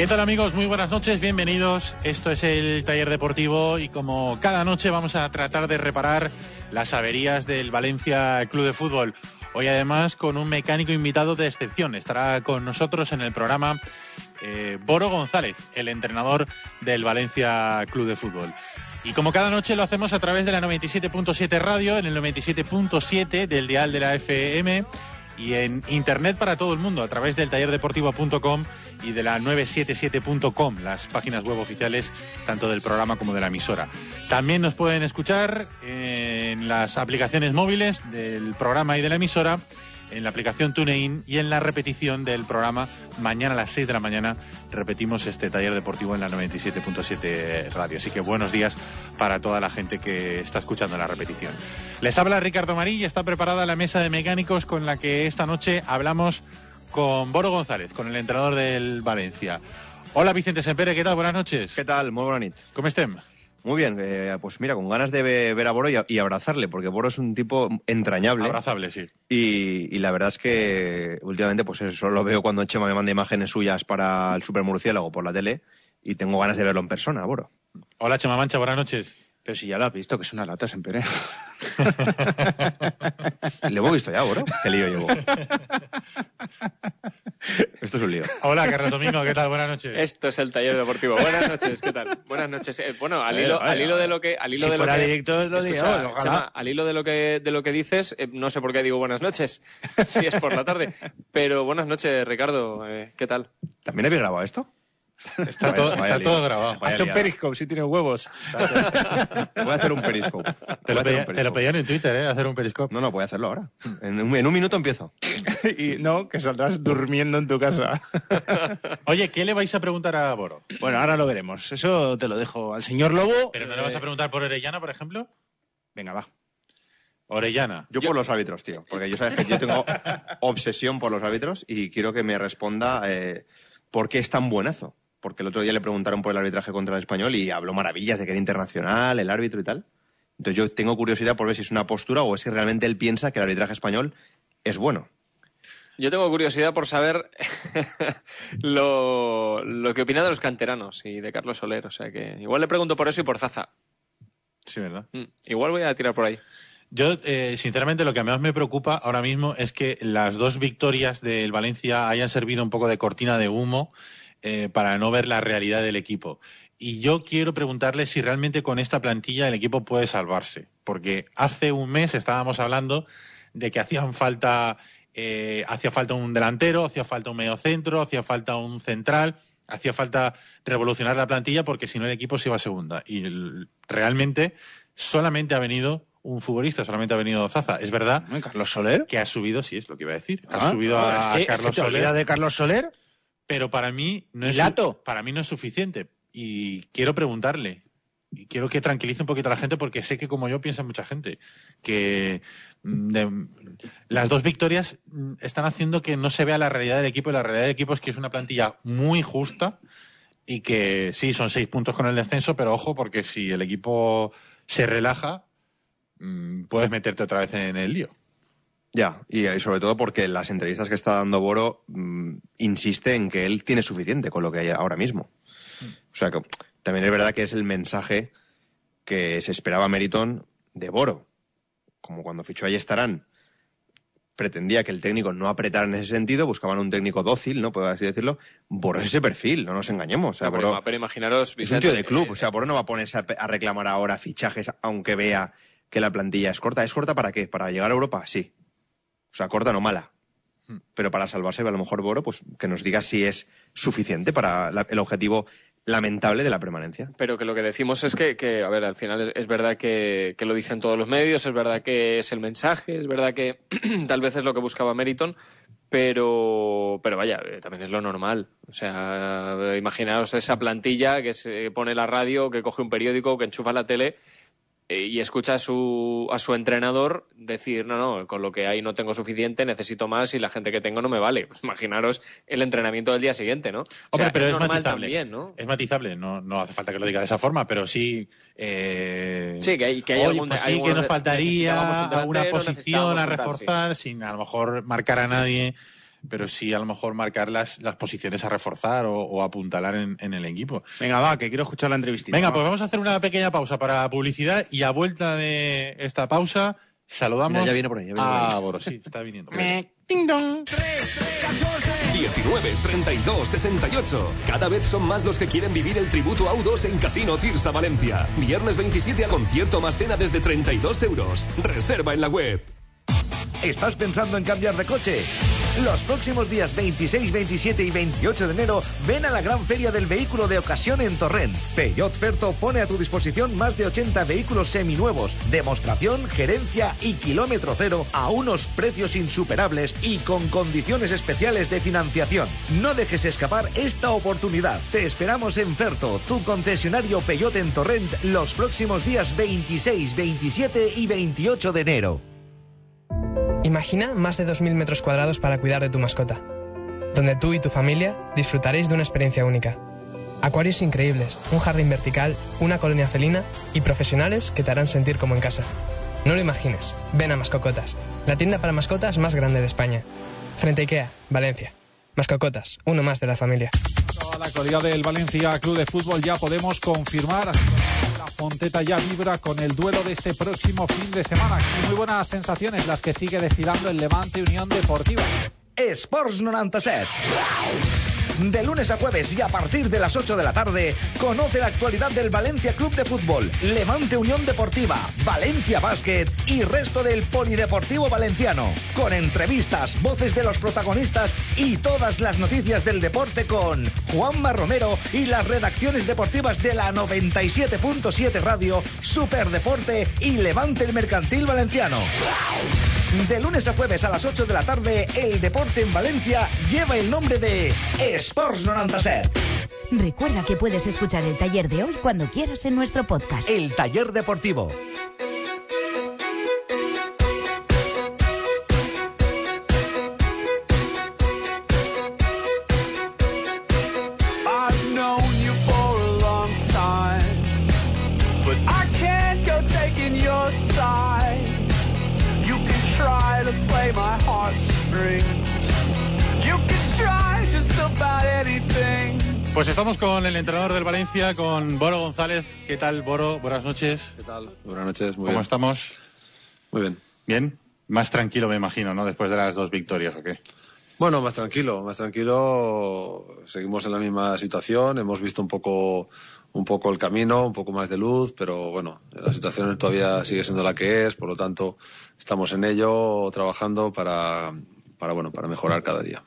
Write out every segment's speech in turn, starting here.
¿Qué tal amigos? Muy buenas noches, bienvenidos. Esto es el taller deportivo y como cada noche vamos a tratar de reparar las averías del Valencia Club de Fútbol. Hoy además con un mecánico invitado de excepción. Estará con nosotros en el programa eh, Boro González, el entrenador del Valencia Club de Fútbol. Y como cada noche lo hacemos a través de la 97.7 radio, en el 97.7 del dial de la FM y en internet para todo el mundo a través del tallerdeportivo.com y de la 977.com, las páginas web oficiales tanto del programa como de la emisora. También nos pueden escuchar en las aplicaciones móviles del programa y de la emisora, en la aplicación TuneIn y en la repetición del programa mañana a las 6 de la mañana repetimos este taller deportivo en la 97.7 radio. Así que buenos días para toda la gente que está escuchando la repetición. Les habla Ricardo Marí y está preparada la mesa de mecánicos con la que esta noche hablamos con Boro González, con el entrenador del Valencia. Hola Vicente Sempere, ¿qué tal? Buenas noches. ¿Qué tal? Muy buena nit. ¿Cómo estén? Muy bien, eh, pues mira, con ganas de ve- ver a Boro y, a- y abrazarle, porque Boro es un tipo entrañable. Abrazable, sí. Y, y la verdad es que últimamente, pues eso lo veo cuando Chema me manda imágenes suyas para el Super Murciélago por la tele y tengo ganas de verlo en persona, Boro. Hola Chema Mancha, buenas noches. Pero si ya lo has visto, que es una lata, Sempere. Le hemos visto ya, Boro. Qué lío llevo. Esto es un lío. Hola Carlos Domingo, ¿qué tal? Buenas noches. Esto es el taller deportivo. Buenas noches, ¿qué tal? Buenas noches. Eh, bueno, al hilo, al hilo de lo que, al hilo Si de fuera lo que, directo, lo Escucha, ojalá. Chema, al hilo de lo que, de lo que dices, eh, no sé por qué digo buenas noches, si es por la tarde, pero buenas noches, Ricardo, eh, ¿qué tal? ¿También habéis grabado esto? Está, Vaya- todo, vaya está todo grabado. Vaya Haz un periscope si tienes huevos. Voy a hacer un periscope. Te lo, a hacer un pedí- te lo periscope. pedían en Twitter, ¿eh? Hacer un periscope. No, no, voy a hacerlo ahora. En un, en un minuto empiezo. y no, que saldrás durmiendo en tu casa. Oye, ¿qué le vais a preguntar a Boro? bueno, ahora lo veremos. Eso te lo dejo al señor Lobo. ¿Pero no le vas a Eh, preguntar por Orellana, por ejemplo? Venga, va. Orellana. Yo, por los árbitros, tío. Porque yo sabes que yo tengo obsesión por los árbitros y quiero que me responda eh, por qué es tan buenazo. Porque el otro día le preguntaron por el arbitraje contra el español y habló maravillas de que era internacional, el árbitro y tal. Entonces yo tengo curiosidad por ver si es una postura o es que realmente él piensa que el arbitraje español es bueno. Yo tengo curiosidad por saber lo, lo que opina de los canteranos y de Carlos Soler, o sea que igual le pregunto por eso y por Zaza. Sí, ¿verdad? Mm, Igual voy a tirar por ahí. Yo, eh, sinceramente, lo que más me preocupa ahora mismo es que las dos victorias del Valencia hayan servido un poco de cortina de humo eh, para no ver la realidad del equipo. Y yo quiero preguntarle si realmente con esta plantilla el equipo puede salvarse. Porque hace un mes estábamos hablando de que hacían falta, eh, hacía falta un delantero, hacía falta un mediocentro, hacía falta un central, hacía falta revolucionar la plantilla porque si no el equipo se iba a segunda. Y realmente solamente ha venido un futbolista, solamente ha venido Zaza. Es verdad Carlos Soler. que ha subido, sí, es lo que iba a decir, ha Ah, subido a, es que- es Carlos que te Soler, de Carlos Soler. Pero para mí no es ¿Y Lato? para mí no es suficiente y quiero preguntarle y quiero que tranquilice un poquito a la gente porque sé que como yo piensa mucha gente que mm, de- las dos victorias mm, están haciendo que no se vea la realidad del equipo y la realidad del equipo es que es una plantilla muy justa y que sí, son seis puntos con el descenso, pero ojo porque si el equipo se relaja, mm, puedes meterte otra vez en el lío. Ya, y, y sobre todo porque en las entrevistas que está dando Boro mm, insiste en que él tiene suficiente con lo que hay ahora mismo. O sea que también es verdad que es el mensaje que se esperaba Meriton de Boro. Como cuando fichó a estarán pretendía que el técnico no apretara en ese sentido, buscaban un técnico dócil, ¿no? Puedo así decirlo. Boro es ese perfil, no nos engañemos. O sea, No, pero, Boro- pero imaginaros, es un tío de club, eh, o sea, Boro no va a ponerse a, a reclamar ahora fichajes aunque vea que la plantilla es corta. ¿Es corta para qué? ¿Para llegar a Europa? Sí. O sea, corta no mala. Pero para salvarse, a lo mejor Boro, pues que nos diga si es suficiente para la- el objetivo lamentable de la permanencia. Pero que lo que decimos es que, que, a ver, al final es, es verdad que, que lo dicen todos los medios, es verdad que es el mensaje, es verdad que tal vez es lo que buscaba Meriton, pero, pero vaya, eh, también es lo normal. O sea, imaginaos esa plantilla que se pone la radio, que coge un periódico, que enchufa la tele y escucha a su, a su entrenador decir, no, no, con lo que hay no tengo suficiente, necesito más y la gente que tengo no me vale. Pues imaginaros el entrenamiento del día siguiente, ¿no? O sea, pero es, normal matizable. también, ¿no? Es matizable, no, no hace falta que lo diga de esa forma, pero sí. eh, Sí, que hay- que hay oye, algún- pues hay sí, que algún- nos faltaría alguna posición a sí. reforzar, sin a lo mejor marcar a nadie, pero sí a lo mejor marcar las, las posiciones a reforzar o, o apuntalar en, en el equipo. Venga, va, que quiero escuchar la entrevistita. Venga, va. pues vamos a hacer una pequeña pausa para publicidad y a vuelta de esta pausa saludamos Mira, ya viene por ahí, ya viene por ahí. Boro. Sí, está viniendo. 19, 32, 68. Cada vez son más los que quieren vivir el tributo a U2 en Casino Cirsa Valencia. Viernes 27 a concierto más cena desde 32 euros. Reserva en la web. ¿Estás pensando en cambiar de coche? Los próximos días 26, 27 y 28 de enero ven a la gran feria del vehículo de ocasión en Torrent. Peugeot Ferto pone a tu disposición más de 80 vehículos seminuevos, demostración, gerencia y kilómetro cero a unos precios insuperables y con condiciones especiales de financiación. No dejes escapar esta oportunidad. Te esperamos en Ferto, tu concesionario Peugeot en Torrent, los próximos días 26, 27 y 28 de enero. Imagina más de 2.000 metros cuadrados para cuidar de tu mascota, donde tú y tu familia disfrutaréis de una experiencia única. Acuarios increíbles, un jardín vertical, una colonia felina y profesionales que te harán sentir como en casa. No lo imagines, ven a Mascocotas, la tienda para mascotas más grande de España. Frente a Ikea, Valencia. Mascocotas, uno más de la familia. A la actualidad del Valencia Club de Fútbol ya podemos confirmar. Fonteta ya vibra con el duelo de este próximo fin de semana. Y muy buenas sensaciones las que sigue destilando el Levante Unión Deportiva. Sports 97. De lunes a jueves y a partir de las 8 de la tarde, conoce la actualidad del Valencia Club de Fútbol, Levante Unión Deportiva, Valencia Basket y resto del Polideportivo Valenciano. Con entrevistas, voces de los protagonistas y todas las noticias del deporte con Juanma Romero y las redacciones deportivas de la 97.7 Radio, Superdeporte y Levante el Mercantil Valenciano. De lunes a jueves a las 8 de la tarde, el deporte en Valencia lleva el nombre de Sports 97. Recuerda que puedes escuchar el taller de hoy cuando quieras en nuestro podcast. El taller deportivo. Pues estamos con el entrenador del Valencia, con Boro González. ¿Qué tal, Boro? Buenas noches. ¿Qué tal? Buenas noches, muy ¿Cómo bien. estamos? Muy bien. ¿Bien? Más tranquilo, me imagino, ¿no? Después de las dos victorias, ¿o qué? Bueno, más tranquilo, más tranquilo. Seguimos en la misma situación. Hemos visto un poco, un poco el camino, un poco más de luz, pero bueno, la situación todavía sigue siendo la que es. Por lo tanto, estamos en ello, trabajando para, para bueno, para mejorar cada día.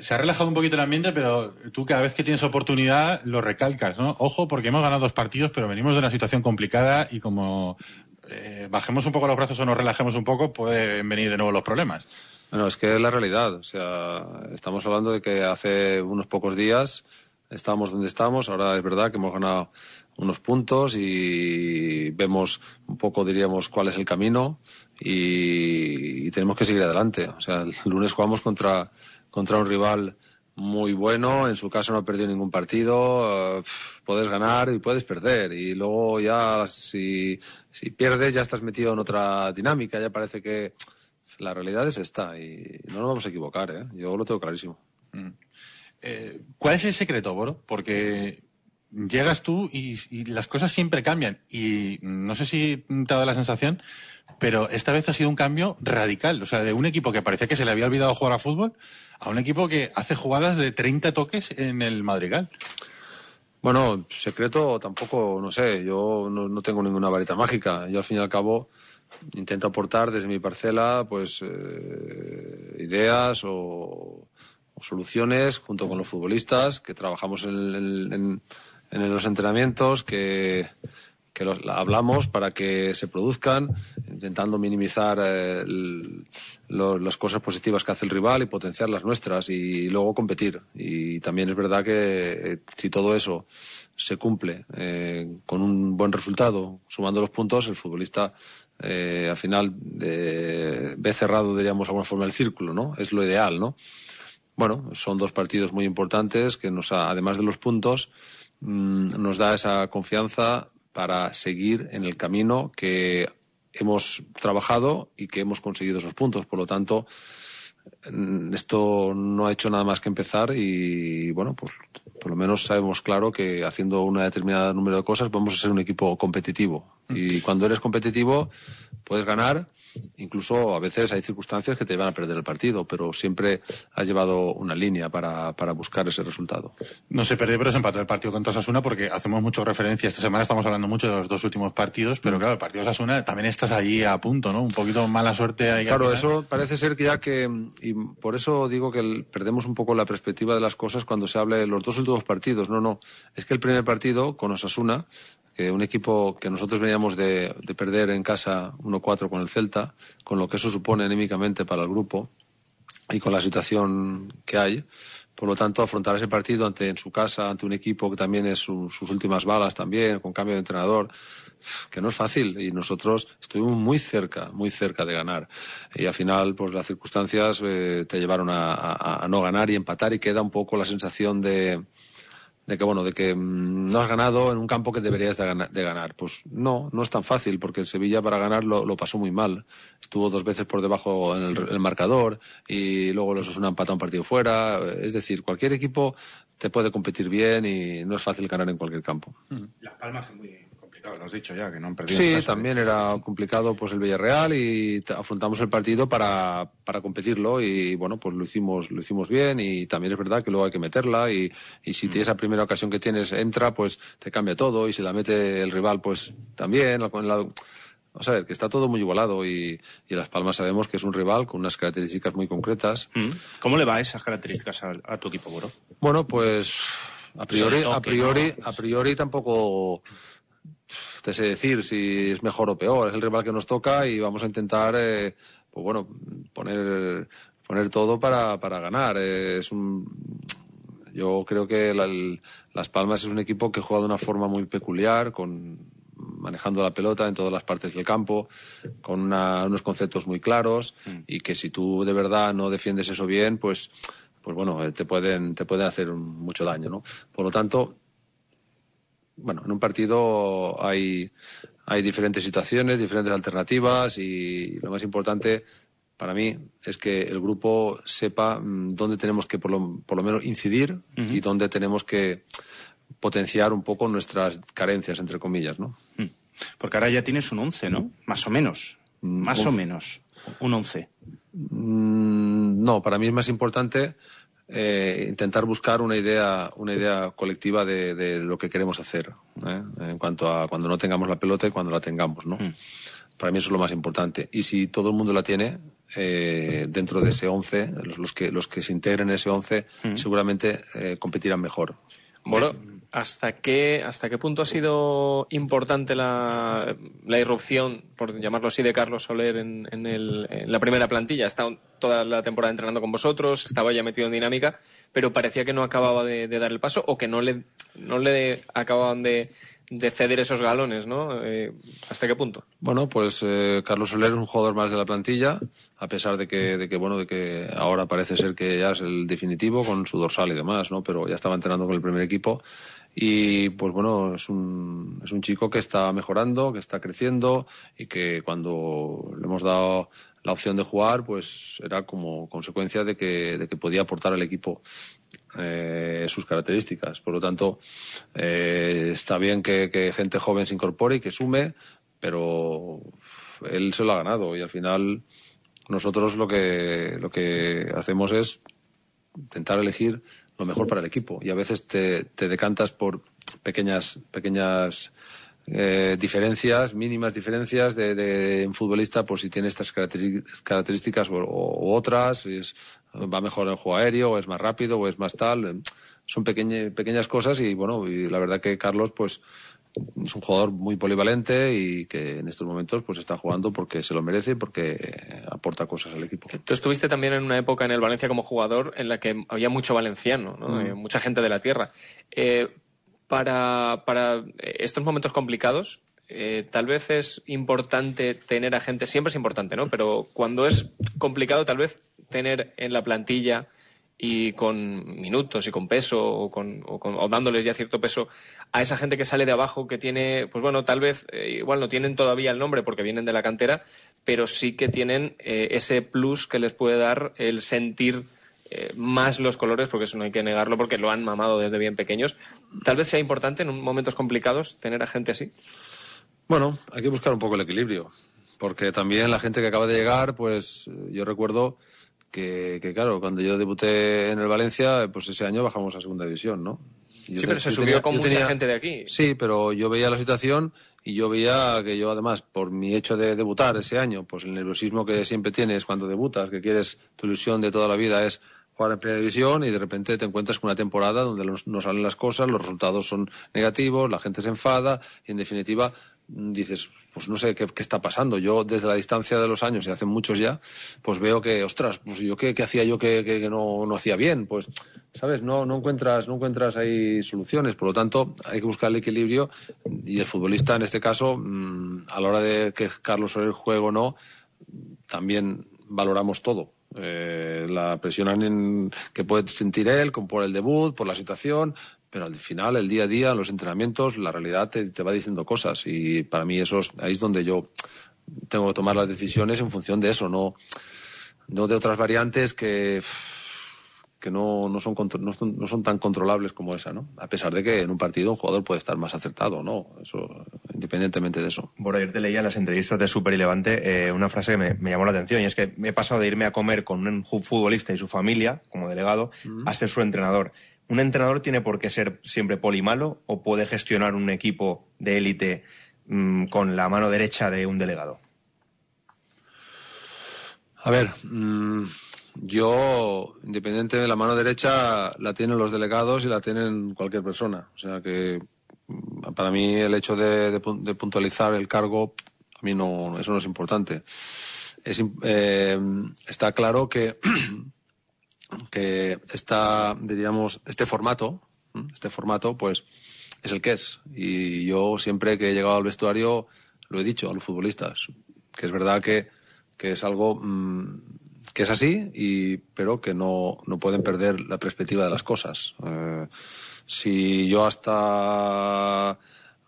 Se ha relajado un poquito el ambiente, pero tú cada vez que tienes oportunidad lo recalcas, ¿no? Ojo, porque hemos ganado dos partidos, pero venimos de una situación complicada y como eh, bajemos un poco los brazos o nos relajemos un poco, pueden venir de nuevo los problemas. Bueno, es que es la realidad. O sea, estamos hablando de que hace unos pocos días estábamos donde estamos. Ahora es verdad que hemos ganado unos puntos y vemos un poco, diríamos, cuál es el camino y, y tenemos que seguir adelante. O sea, el lunes jugamos contra, contra un rival muy bueno, en su caso no ha perdido ningún partido, pf, puedes ganar y puedes perder. Y luego ya si, si pierdes ya estás metido en otra dinámica, ya parece que la realidad es esta y no nos vamos a equivocar, ¿eh? yo lo tengo clarísimo. Eh, ¿Cuál es el secreto, Boro? Porque llegas tú y, y las cosas siempre cambian. Y no sé si te ha dado la sensación, pero esta vez ha sido un cambio radical. O sea, de un equipo que parecía que se le había olvidado jugar a fútbol a un equipo que hace jugadas de 30 toques en el Madrigal. Bueno, secreto tampoco, no sé, yo no, tengo ninguna varita mágica. Yo al fin y al cabo intento aportar desde mi parcela pues eh, ideas o, soluciones junto con los futbolistas que trabajamos en los entrenamientos, que, que los, la- hablamos para que se produzcan, intentando minimizar eh, las cosas positivas que hace el rival y potenciar las nuestras y luego competir. Y también es verdad que eh, si todo eso se cumple eh, con un buen resultado, sumando los puntos, el futbolista eh, al final ve cerrado, diríamos, de alguna forma el círculo, ¿no? Es lo ideal, ¿no? Bueno, son dos partidos muy importantes que nos, además de los puntos, mm, nos da esa confianza para seguir en el camino que hemos trabajado y que hemos conseguido esos puntos. Por lo tanto, mm, esto no ha hecho nada más que empezar y, bueno, pues por lo menos sabemos claro que haciendo una determinada número de cosas vamos a ser un equipo competitivo. Y cuando eres competitivo, puedes ganar. Incluso a veces hay circunstancias que te van a perder el partido, pero siempre has llevado una línea para, para buscar ese resultado. No se perdió, pero se empató el partido contra Osasuna porque hacemos mucho referencia. Esta semana estamos hablando mucho de los dos últimos partidos, pero claro, el partido de Osasuna también estás allí a punto, ¿no? Un poquito mala suerte ahí. Claro, eso parece ser que ya que, y por eso digo que el- perdemos un poco la perspectiva de las cosas cuando se habla de los dos últimos partidos. No, no, es que el primer partido con Osasuna, que un equipo que nosotros veníamos de, de perder en casa 1-4 con el Celta, con lo que eso supone anímicamente para el grupo y con la situación que hay. Por lo tanto, afrontar ese partido ante, en su casa, ante un equipo que también es su- sus últimas balas también, con cambio de entrenador, que no es fácil. Y nosotros estuvimos muy cerca, muy cerca de ganar. Y al final, pues las circunstancias eh, te llevaron a, no ganar y empatar y queda un poco la sensación de, de que bueno de que mm, no has ganado en un campo que deberías de, gana- de ganar. Pues no no es tan fácil porque el Sevilla para ganar lo, pasó muy mal. Estuvo dos veces por debajo en el, el marcador y luego los Osasuna empatado un partido fuera. Es decir cualquier equipo te puede competir bien y no es fácil ganar en cualquier campo. Las Palmas muy complicado, lo has dicho ya, que no han perdido. Sí, casa. también era complicado pues el Villarreal y afrontamos el partido para, para competirlo y bueno, pues lo hicimos, lo hicimos bien y también es verdad que luego hay que meterla y, y si te- esa primera ocasión que tienes entra, pues te cambia todo y si la mete el rival, pues también. la- la- Vamos a ver, que está todo muy igualado y, y Las Palmas sabemos que es un rival con unas características muy concretas. Mm. ¿Cómo le va esas características a, a tu equipo, Boro? Bueno, pues a priori, a priori, a priori tampoco te sé decir si es mejor o peor. Es el rival que nos toca y vamos a intentar, eh, pues bueno, poner poner todo para, para ganar. Eh, es un, yo creo que la- el- Las Palmas es un equipo que juega de una forma muy peculiar, con manejando la pelota en todas las partes del campo, con una- unos conceptos muy claros y que si tú de verdad no defiendes eso bien, pues, pues bueno, eh, te pueden, te pueden hacer mucho daño, ¿no? Por lo tanto, bueno, en un partido hay, hay diferentes situaciones, diferentes alternativas y lo más importante para mí es que el grupo sepa mm, dónde tenemos que por lo, por lo menos incidir y dónde tenemos que potenciar un poco nuestras carencias, entre comillas, ¿no? Mm. Porque ahora ya tienes un 11, ¿no? Más o menos. Más o menos. Un 11. Mm, No, para mí es más importante eh, intentar buscar una idea, una idea colectiva de, de lo que queremos hacer ¿eh? en cuanto a cuando no tengamos la pelota y cuando la tengamos, ¿no? Para mí eso es lo más importante. Y si todo el mundo la tiene eh, dentro de ese 11, los, los que los que se integren en ese 11 seguramente eh, competirán mejor. Bueno, ¿hasta qué, ¿hasta qué punto ha sido importante la, la irrupción, por llamarlo así, de Carlos Soler en, en el- en la primera plantilla? Ha estado toda la temporada entrenando con vosotros, estaba ya metido en dinámica, pero parecía que no acababa de, dar el paso o que no le, no le acababan de, de ceder esos galones, ¿no? Eh, ¿Hasta qué punto? Bueno, pues eh, Carlos Soler es un jugador más de la plantilla, a pesar de que, de que, bueno, de que ahora parece ser que ya es el definitivo con su dorsal y demás, ¿no? Pero ya estaba entrenando con el primer equipo y, pues bueno, es un, es un chico que está mejorando, que está creciendo y que cuando le hemos dado la opción de jugar, pues era como consecuencia de que, de que podía aportar al equipo eh, sus características. Por lo tanto, eh, está bien que, que gente joven se incorpore y que sume, pero él se lo ha ganado y al final nosotros lo que, lo que hacemos es intentar elegir lo mejor para el equipo y a veces te, te decantas por pequeñas, pequeñas eh, diferencias, mínimas diferencias de, de un futbolista por si tiene estas características o, otras, va mejor en el juego aéreo o es más rápido o es más tal. Son pequeñe- pequeñas cosas y bueno, y la verdad que Carlos pues es un jugador muy polivalente y que en estos momentos pues está jugando porque se lo merece y porque aporta cosas al equipo. Tú estuviste también en una época en el Valencia como jugador en la que había mucho valenciano, ¿no? Mm. Eh, mucha gente de la tierra. Eh, para, para estos momentos complicados, eh, tal vez es importante tener a gente, siempre es importante, ¿no? Pero cuando es complicado, tal vez tener en la plantilla y con minutos y con peso o, con, o, con- o dándoles ya cierto peso a esa gente que sale de abajo que tiene, pues bueno, tal vez eh, igual no tienen todavía el nombre porque vienen de la cantera, pero sí que tienen eh, ese plus que les puede dar el sentir eh, más los colores, porque eso no hay que negarlo, porque lo han mamado desde bien pequeños. Tal vez sea importante en momentos complicados tener a gente así. Bueno, hay que buscar un poco el equilibrio, porque también la gente que acaba de llegar, pues yo recuerdo que, que, claro, cuando yo debuté en el Valencia, pues ese año bajamos a segunda división, ¿no? Yo sí, te- pero se subió tenía- con mucha tenía- gente de aquí. Sí, pero yo veía la situación y yo veía que yo además, por mi hecho de debutar ese año, pues el nerviosismo que siempre tienes cuando debutas, que quieres, tu ilusión de toda la vida es jugar en primera división y de repente te encuentras con una temporada donde no- salen las cosas, los resultados son negativos, la gente se enfada y en definitiva dices, pues no sé qué, está pasando. Yo desde la distancia de los años, y hace muchos ya, pues veo que, ostras, pues yo qué, qué hacía yo que, que- no, no hacía bien, pues, ¿sabes? No, no encuentras, no encuentras ahí soluciones. Por lo tanto, hay que buscar el equilibrio y el futbolista, en este caso, mm, a la hora de que Carlos Soler juegue o no, también valoramos todo. Eh, la presión en- que puede sentir él por el debut, por la situación, pero al final, el día a día, los entrenamientos, la realidad te, te va diciendo cosas y para mí eso es, ahí es donde yo tengo que tomar las decisiones en función de eso, no, no de otras variantes que, que no, no, son, no, son, no son tan controlables como esa, ¿no? A pesar de que en un partido un jugador puede estar más acertado, ¿no? Eso, independientemente de eso. Bueno, ayer te leía en las entrevistas de Super y Levante eh, una frase que me, me llamó la atención y es que me he pasado de irme a comer con un futbolista y su familia, como delegado, a ser su entrenador. ¿Un entrenador tiene por qué ser siempre polimalo o puede gestionar un equipo de élite mm, con la mano derecha de un delegado? A ver, mm, yo, independiente de la mano derecha, la tienen los delegados y la tienen cualquier persona. O sea que, mm, para mí, el hecho de, de pu- de puntualizar el cargo, a mí no, eso no es importante. Eh, está claro que, que esta, diríamos, este formato, este formato, pues, es el que es. Y yo siempre que he llegado al vestuario, lo he dicho a los futbolistas, que es verdad que, que es algo mm, que es así, y, pero que no, no pueden perder la perspectiva de las cosas. Eh, si yo hasta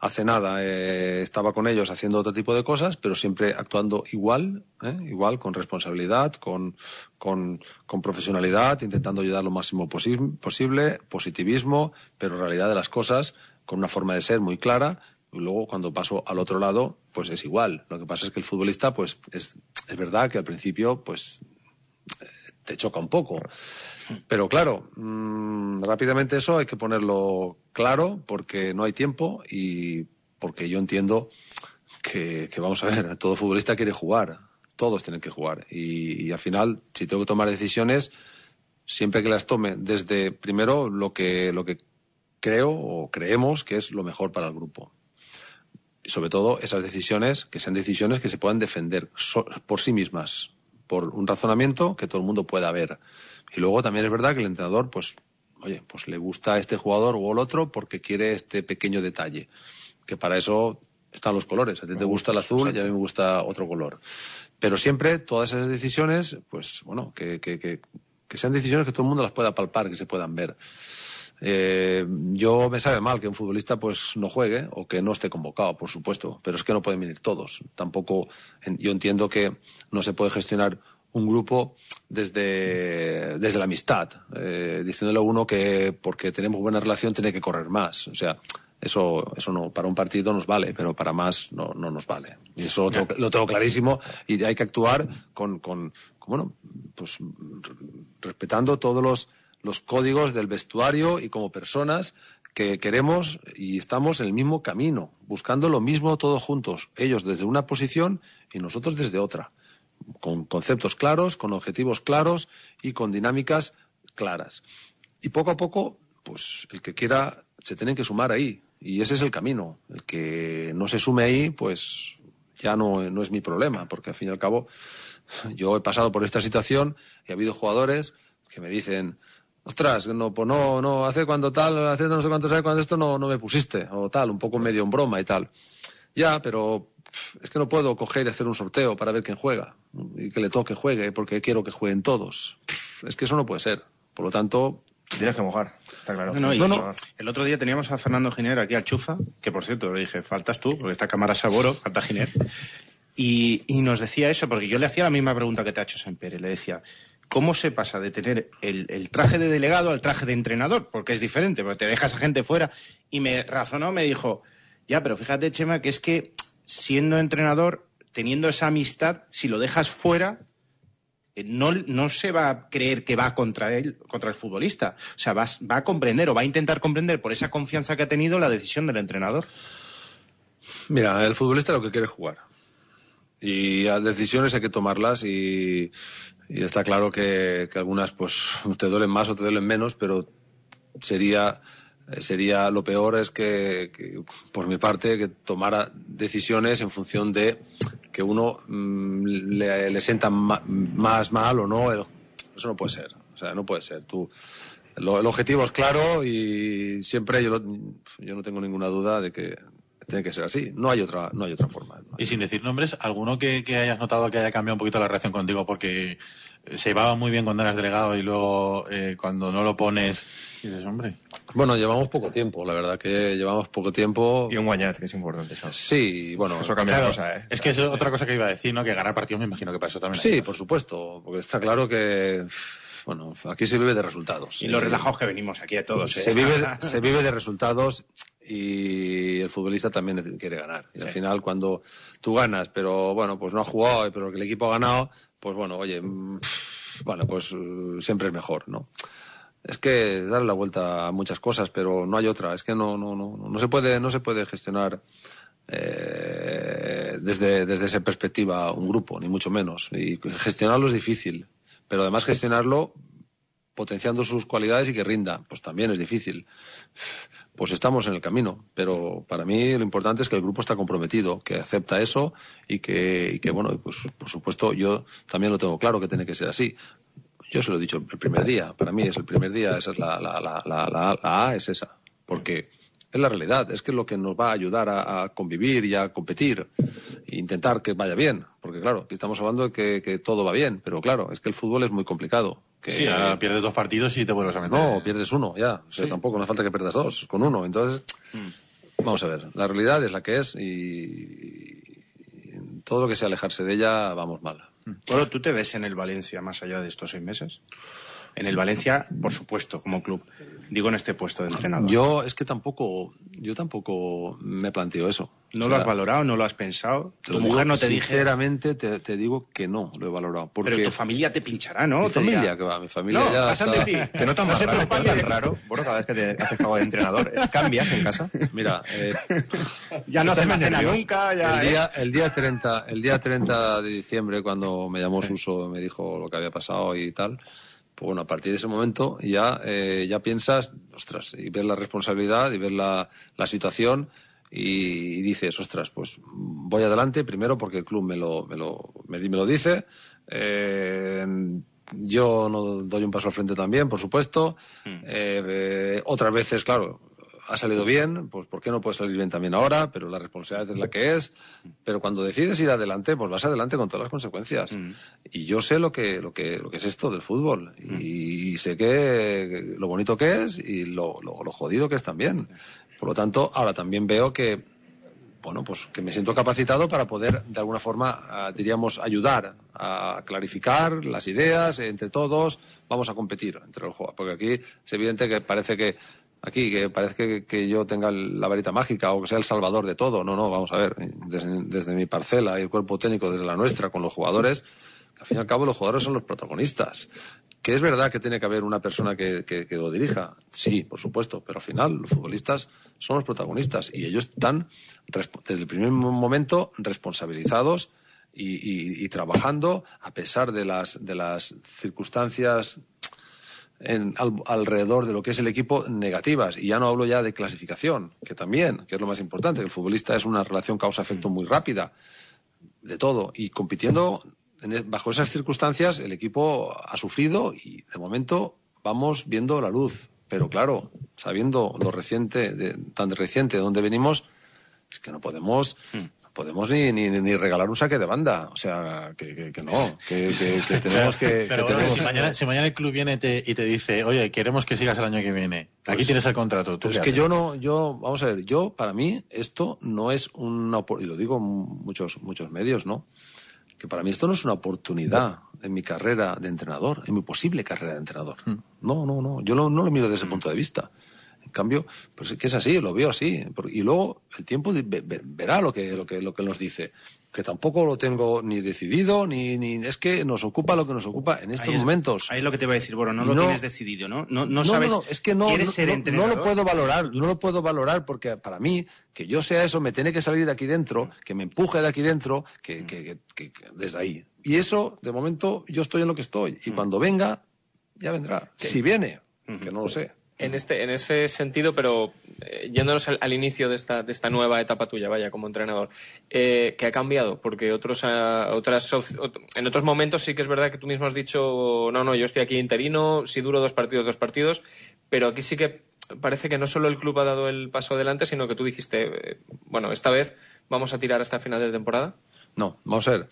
hace nada eh, estaba con ellos haciendo otro tipo de cosas, pero siempre actuando igual, ¿eh? igual, con responsabilidad, con, con, profesionalidad, intentando ayudar lo máximo posi- posible, positivismo, pero realidad de las cosas, con una forma de ser muy clara. Y luego, cuando paso al otro lado, pues es igual. Lo que pasa es que el futbolista, pues es, es verdad que al principio, pues te choca un poco. Pero claro, mm, rápidamente eso hay que ponerlo claro porque no hay tiempo y porque yo entiendo que, que, vamos a ver, todo futbolista quiere jugar, todos tienen que jugar. Y, y al final, si tengo que tomar decisiones, siempre que las tome desde primero lo que, lo que creo o creemos que es lo mejor para el grupo. Y sobre todo esas decisiones que sean decisiones que se puedan defender so- por sí mismas, por un razonamiento que todo el mundo pueda ver. Y luego también es verdad que el entrenador, pues, oye, pues le gusta a este jugador o el otro porque quiere este pequeño detalle. Que para eso están los colores. A ti te gusta el azul y a mí me gusta otro color. Pero siempre todas esas decisiones, pues, bueno, que, que, que, que sean decisiones que todo el mundo las pueda palpar, que se puedan ver. Eh, yo me sabe mal que un futbolista pues no juegue o que no esté convocado, por supuesto, pero es que no pueden venir todos. Tampoco, yo entiendo que no se puede gestionar un grupo desde, desde la amistad, eh, diciéndole a uno que porque tenemos buena relación tiene que correr más. O sea, eso, eso no, para un partido nos vale, pero para más no, no nos vale. Y eso lo tengo, lo tengo clarísimo y hay que actuar con, con, con, bueno, pues respetando todos los, los códigos del vestuario y como personas que queremos y estamos en el mismo camino, buscando lo mismo todos juntos, ellos desde una posición y nosotros desde otra, con conceptos claros, con objetivos claros y con dinámicas claras. Y poco a poco, pues el que quiera se tiene que sumar ahí y ese es el camino. El que no se sume ahí, pues ya no, no es mi problema, porque al fin y al cabo yo he pasado por esta situación y ha habido jugadores que me dicen, ostras, no, pues no, no, hace cuando tal, hace no sé cuántos años cuando esto no, no me pusiste, o tal, un poco medio en broma y tal. Ya, pero es que no puedo coger y hacer un sorteo para ver quién juega y que le toque juegue porque quiero que jueguen todos. Es que eso no puede ser. Por lo tanto, Tienes que mojar, está claro. No, no, y No, no. El otro día teníamos a Fernando Giner aquí al Chufa, que por cierto le dije, faltas tú, porque está Cámara Saboro, falta Giner. Y, y nos decía eso, porque yo le hacía la misma pregunta que te ha hecho Sempere. Le decía, ¿cómo se pasa de tener el, traje de delegado al traje de entrenador? Porque es diferente, porque te dejas a gente fuera. Y me razonó, me dijo, ya, pero fíjate, Chema, que es que siendo entrenador, teniendo esa amistad, si lo dejas fuera, eh, no, no se va a creer que va contra él, contra el futbolista. O sea, va, a- va a comprender o va a intentar comprender por esa confianza que ha tenido la decisión del entrenador. Mira, el futbolista lo que quiere jugar. Y las decisiones hay que tomarlas y, y está claro que, que algunas pues te duelen más o te duelen menos, pero sería, eh, sería lo peor es que, por mi parte, que tomara decisiones en función de que uno mm, le, le sienta más mal o no. Eso no puede ser. O sea, no puede ser. Tú, lo- el objetivo es claro y siempre yo, lo- yo no tengo ninguna duda de que tiene que ser así. No hay otra, no hay otra forma. Y sin decir nombres, ¿alguno que, que hayas notado que haya cambiado un poquito la relación contigo? Porque se llevaba muy bien cuando eras delegado y luego eh, cuando no lo pones, dices, hombre. Bueno, llevamos poco tiempo, la verdad que llevamos poco tiempo. Y un guañaz, que es importante eso. Sí, bueno. Eso cambia la Claro, cosa, ¿eh? Es que es otra cosa que iba a decir, ¿no? Que ganar partidos me imagino que para eso también. Sí, por supuesto, porque está claro que, bueno, aquí se vive de resultados. Y los relajados que venimos aquí a todos. ¿eh? Se vive, se vive de resultados y el futbolista también quiere ganar. Y al final, cuando tú ganas, pero bueno, pues no ha jugado, pero que el equipo ha ganado, pues bueno, oye, mm, pff, bueno, pues eh, siempre es mejor, ¿no? Es que darle la vuelta a muchas cosas, pero no hay otra. Es que no, no, no, no se puede, no se puede gestionar eh, desde, desde esa perspectiva un grupo, ni mucho menos. Y gestionarlo es difícil, pero además gestionarlo potenciando sus cualidades y que rinda, pues también es difícil. Pues estamos en el camino, pero para mí lo importante es que el grupo está comprometido, que acepta eso y que, y que bueno, pues por supuesto yo también lo tengo claro que tiene que ser así. Yo se lo he dicho el primer día, para mí es el primer día, esa es la, la, la, la, la- A, es esa, porque es la realidad, es que es lo que nos va a ayudar a, convivir y a competir e intentar que vaya bien, porque claro, estamos hablando de que, que todo va bien, pero claro, es que el fútbol es muy complicado. Que, Sí, ahora pierdes dos partidos y te vuelves a meter. no, pierdes uno, ya. Sí. tampoco, no hace falta que pierdas dos, con uno. Entonces, vamos a ver, la realidad es la que es y, y todo lo que sea alejarse de ella, vamos mal. Bueno, ¿tú te ves en el Valencia más allá de estos seis meses? En el Valencia, por supuesto, como club. Digo en este puesto de entrenador. Yo es que tampoco, yo tampoco me planteo eso. ¿No O lo has valorado? ¿No lo has pensado? te ¿Tu mujer no te dije? Sinceramente te, te digo que no lo he valorado. Porque Pero tu familia te pinchará, ¿no? mi Te familia, dirá, que va, mi familia No, ya está- de ti. Que no tan No raro, tan raro. Bueno, cada vez que te haces cargo de entrenador, ¿eh? ¿cambias en casa? Mira, eh, Ya no hacen la cena nunca, ya... el, ¿eh? día, el, día 30, el día 30 de diciembre, cuando me llamó Suso y me dijo lo que había pasado y tal, Pues bueno, a partir de ese momento ya, eh, ya piensas, ostras, y ves la responsabilidad y ves la, la situación y, y dices, ostras, pues voy adelante primero porque el club me lo, me lo, me, me lo dice. Eh, yo no doy un paso al frente también, por supuesto. Eh, eh, otras veces, claro, ha salido bien, pues ¿por qué no puede salir bien también ahora? Pero la responsabilidad es la que es. Pero cuando decides ir adelante, pues vas adelante con todas las consecuencias. Y yo sé lo que, lo que, lo que es esto del fútbol. Y, sé que lo bonito que es y lo, lo, lo jodido que es también. Por lo tanto, ahora también veo que bueno, pues que me siento capacitado para poder, de alguna forma, ah, diríamos, ayudar a clarificar las ideas entre todos. Vamos a competir entre los jugadores, porque aquí es evidente que parece que aquí que parece que, que yo tenga la varita mágica o que sea el salvador de todo. No, no, vamos a ver, desde, mi parcela y el cuerpo técnico, desde la nuestra, con los jugadores, al fin y al cabo los jugadores son los protagonistas. Que es verdad que tiene que haber una persona que, que, lo dirija, sí, por supuesto, pero al final los futbolistas son los protagonistas y ellos están desde el primer momento responsabilizados y- y trabajando a pesar de las, de las circunstancias alrededor de lo que es el equipo negativas. Y ya no hablo ya de clasificación, que también, que es lo más importante. El futbolista es una relación causa-efecto muy rápida, de todo. Y compitiendo en e- bajo esas circunstancias, el equipo ha sufrido y de momento vamos viendo la luz. Pero claro, sabiendo lo reciente, de- tan reciente de donde venimos, es que no podemos, no podemos ni, ni, ni regalar un saque de banda. O sea, que, que- que no, que, tenemos que. Pero que bueno, tenemos- si, mañana, si mañana el club viene y te, y te dice, oye, queremos que sigas el año que viene, aquí Pues- tienes el contrato. ¿tú Pues es que yo no, yo, vamos a ver, yo, para mí, esto no es una, y lo digo en muchos, muchos medios, ¿no? Que para mí esto no es una oportunidad en mi carrera de entrenador, en mi posible carrera de entrenador. No, no, no, yo no lo miro desde ese punto de vista. En cambio, pues es que es así, lo veo así. Y luego el tiempo verá lo que, lo, que, lo que nos dice. Que tampoco lo tengo ni decidido, ni, ni es que nos ocupa lo que nos ocupa en estos Ahí es- momentos. Ahí es lo que te iba a decir, Boro, no, lo tienes decidido, ¿no? No, no, no, sabes. no, es que no, ¿Quieres no, ser lo puedo valorar, no lo puedo valorar porque para mí que yo sea eso me tiene que salir de aquí dentro, que me empuje de aquí dentro, que, que- que- que- que desde ahí. Y eso, de momento, yo estoy en lo que estoy. Y cuando venga, ya vendrá. Si viene, que no lo sé. En, este, en ese sentido, pero eh, yéndonos al, inicio de esta, de esta nueva etapa tuya, vaya, como entrenador, eh, ¿qué ha cambiado? Porque otros, ah, otras, en otros momentos sí que es verdad que tú mismo has dicho, no, no, yo estoy aquí interino, si duro dos partidos, dos partidos, pero aquí sí que parece que no solo el club ha dado el paso adelante, sino que tú dijiste, eh, bueno, esta vez vamos a tirar hasta final de temporada. No, vamos a ver.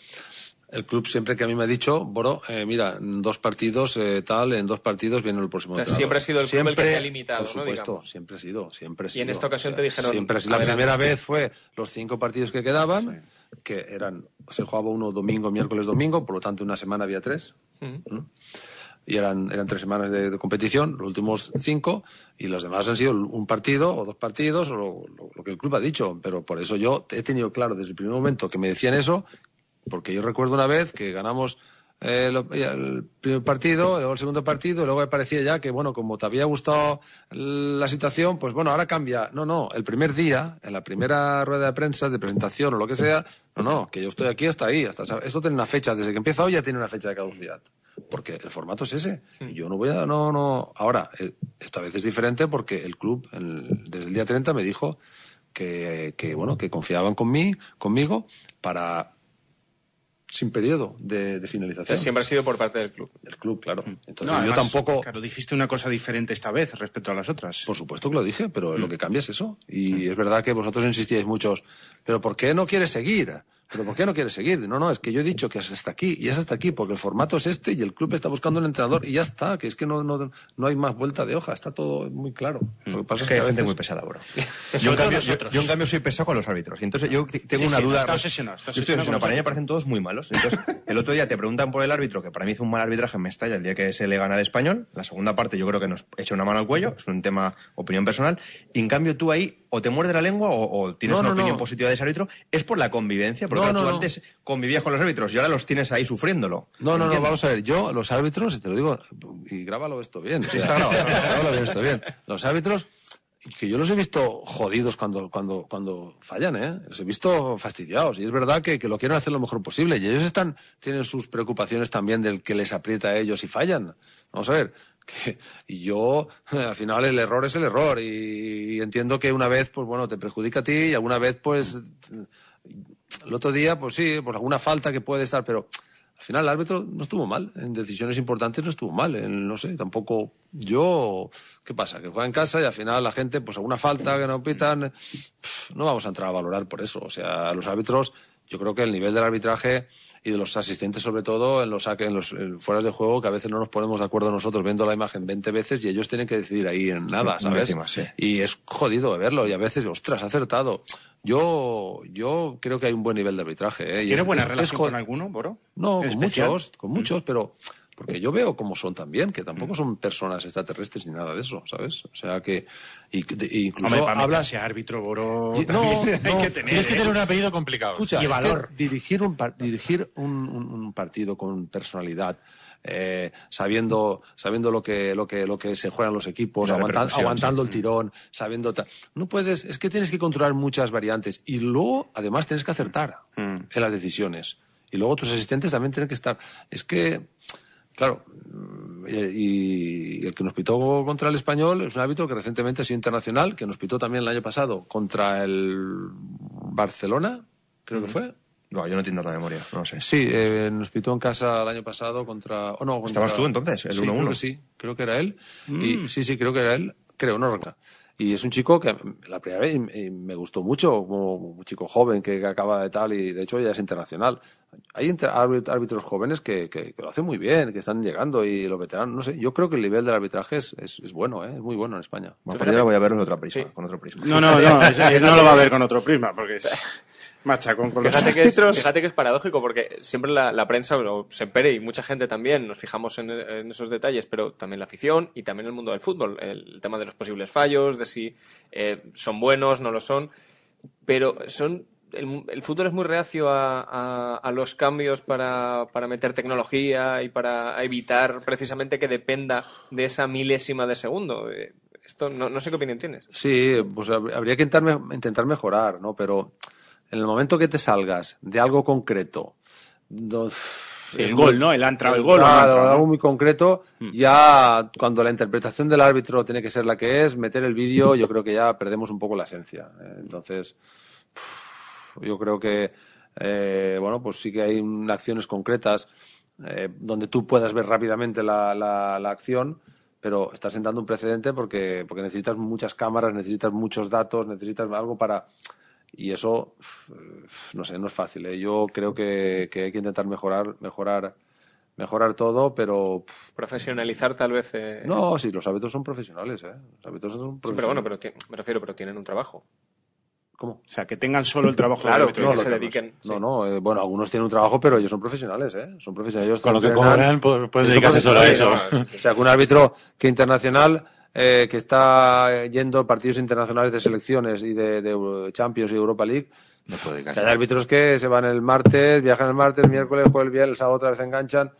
El club siempre que a mí me ha dicho, Boro, eh, mira, dos partidos eh, tal, en dos partidos viene el próximo. O sea, entrenador". siempre ha sido el club el que te ha limitado, Por ¿no? supuesto, Digamos. siempre ha sido, siempre ha Y sido. en esta ocasión te dijeron, Siempre ha sido. La "Adelante". primera vez fue los cinco partidos que quedaban, que eran, se jugaba uno domingo, miércoles, domingo, por lo tanto una semana había tres. ¿no? y eran, eran tres semanas de, de competición, los últimos cinco, y los demás han sido un partido o dos partidos, o lo, lo- lo que el club ha dicho. Pero por eso yo he tenido claro desde el primer momento que me decían eso, porque yo recuerdo una vez que ganamos eh, lo- el primer partido, luego el segundo partido, y luego me parecía ya que, bueno, como te había gustado la situación, pues bueno, ahora cambia. No, no, el primer día, en la primera rueda de prensa, de presentación o lo que sea, no, no, que yo estoy aquí hasta ahí. Hasta, esto tiene una fecha, desde que empieza hoy ya tiene una fecha de caducidad. Porque el formato es ese. Y yo no voy a, no, no. Ahora, eh, esta vez es diferente porque el club, el- desde el día 30, me dijo que, que, bueno, que confiaban con mí, conmigo, para, sin periodo de, de O finalización. sea, siempre ha sido por parte del club. El club, claro. Entonces No, yo además, tampoco... Claro, dijiste una cosa diferente esta vez respecto a las otras. Por supuesto que lo dije, pero Mm. lo que cambia es eso. Y es verdad que vosotros insistíais muchos, pero ¿por qué no quieres seguir? ¿Pero por qué no quieres seguir? No, no, es que yo he dicho que es hasta aquí y es hasta aquí porque el formato es este y el club está buscando un entrenador y ya está, que es que no, no, no hay más vuelta de hoja, está todo muy claro. Lo que pasa Es que hay gente veces- muy pesada, bro. Yo en, cambio, yo, nosotros. yo en cambio soy pesado con los árbitros. Y entonces yo tengo Sí, una sí, duda. está obsesionado, está yo estoy obsesionado Para mí me parecen todos muy malos. Entonces, el otro día te preguntan por el árbitro, que para mí hizo un mal arbitraje en Mestalla el día que se le gana al español. La segunda parte yo creo que nos echa una mano al cuello. Es un tema, opinión personal. Y en cambio tú ahí o te muerde la lengua o, o tienes No, una no, opinión no. positiva de ese árbitro. Es por la convivencia. Porque No, claro, no, tú antes convivías con los árbitros y ahora los tienes ahí sufriéndolo. No, no, no, vamos a ver, yo, los árbitros, y te lo digo, y grábalo esto bien. Sí, está grabado. grábalo bien esto bien. Los árbitros, que yo los he visto jodidos cuando, cuando, cuando fallan, ¿eh? Los he visto fastidiados. Y es verdad que, que lo quieren hacer lo mejor posible. Y ellos están, tienen sus preocupaciones también del que les aprieta a ellos y fallan. Vamos a ver. Que, y yo, al final, el error es el error. Y, y entiendo que una vez, pues bueno, te perjudica a ti y alguna vez, pues, el otro día, pues sí, por alguna falta que puede estar, pero al final el árbitro no estuvo mal. En decisiones importantes no estuvo mal. En, no sé, tampoco. Yo. ¿Qué pasa? Que juega en casa y al final la gente, pues alguna falta que no pitan. No vamos a entrar a valorar por eso. O sea, los árbitros, yo creo que el nivel del arbitraje y de los asistentes, sobre todo, en los en los en fueras de juego, que a veces no nos ponemos de acuerdo nosotros viendo la imagen 20 veces y ellos tienen que decidir ahí en nada, ¿sabes? décima, sí. Y es jodido de verlo y a veces, ostras, ha acertado. Yo, yo creo que hay un buen nivel de arbitraje. ¿eh? Y ¿Tiene es- buena es- relación con alguno, Boro? no, con muchos, con muchos, pero porque yo veo cómo son también, que tampoco Mm. son personas extraterrestres ni nada de eso, ¿sabes? O sea que y, de- incluso Hombre, para hablas meterse árbitro, Boro, Y- también hay no, que tener... Tienes que ¿eh? tener un apellido complicado. Escucha, Y es que valor. dirigir un par- dirigir un, un- un partido con personalidad, eh, sabiendo sabiendo lo que lo que lo que se juegan los equipos, aguantan- aguantando sí. el tirón, sabiendo no puedes, es que tienes que controlar muchas variantes y luego además tienes que acertar Mm. en las decisiones y luego tus asistentes también tienen que estar. Es que Claro, mm, y, y el que nos pitó contra el español es un árbitro que recientemente ha sido internacional, que nos pitó también el año pasado contra el Barcelona, creo que fue. No, yo no entiendo la memoria, no lo sé. Sí, eh, nos pitó en casa el año pasado contra. Oh, no, contra- ¿Estabas tú entonces, el Sí, 1-1? creo que sí, creo que era él. Mm. Y, sí, sí, creo que era él. Creo, no recuerdo. Y es un chico que la primera vez y- y me gustó mucho, como un chico joven que, acaba de tal, y de hecho ya es internacional. Hay árbitros jóvenes que, que- que lo hacen muy bien, que están llegando y los veteranos, no sé. Yo creo que el nivel del arbitraje es, es, es bueno, ¿eh? es muy bueno en España. Bueno, pues yo la voy a ver con otra prisma, con otro prisma. No, no, no, no lo va a ver con otro prisma, porque es machacón con los Fíjate que, es, árbitros. fíjate que es paradójico porque siempre la, la prensa, o Sempere y mucha gente también nos fijamos en, en esos detalles, pero también la afición y también el mundo del fútbol. El, tema de los posibles fallos, de si eh, son buenos, no lo son. Pero son el, el fútbol es muy reacio a, a- a los cambios para, para meter tecnología y para evitar precisamente que dependa de esa milésima de segundo. Eh, Esto no, no sé qué opinión tienes. Sí, pues hab- habría que intentar, me- intentar mejorar, ¿no? Pero en el momento que te salgas de algo concreto, el gol, ¿no? El ha entrado el gol Claro, algo muy concreto, ya cuando la interpretación del árbitro tiene que ser la que es, meter el vídeo, yo creo que ya perdemos un poco la esencia. ¿eh? Entonces, yo creo que, eh, bueno, pues sí que hay mm, acciones concretas eh, donde tú puedas ver rápidamente la, la- la acción, pero estás sentando un precedente porque, porque necesitas muchas cámaras, necesitas muchos datos, necesitas algo para... Y eso, no sé, no es fácil. ¿eh? Yo creo que, que hay que intentar mejorar, mejorar, mejorar todo, pero Profesionalizar tal vez. eh, no, sí, los árbitros son profesionales, ¿eh? Los árbitros son Sí, pero bueno, profesionales. pero me refiero, pero tienen un trabajo. ¿Cómo? O sea, que tengan solo el trabajo Claro, de árbitro. que y se no- dediquen. No, no, eh, bueno, algunos tienen un trabajo, pero ellos son profesionales, ¿eh? Son profesionales. Ellos Con lo que cobran, pu- pueden dedicarse solo a eso. profesionales. O sea, que un árbitro que internacional, eh, que está yendo a partidos internacionales de selecciones y de, de Champions y Europa League, No puede dedicarse. hay árbitros que se van el martes, viajan el martes, miércoles, jueves, el viernes, el sábado otra vez enganchan.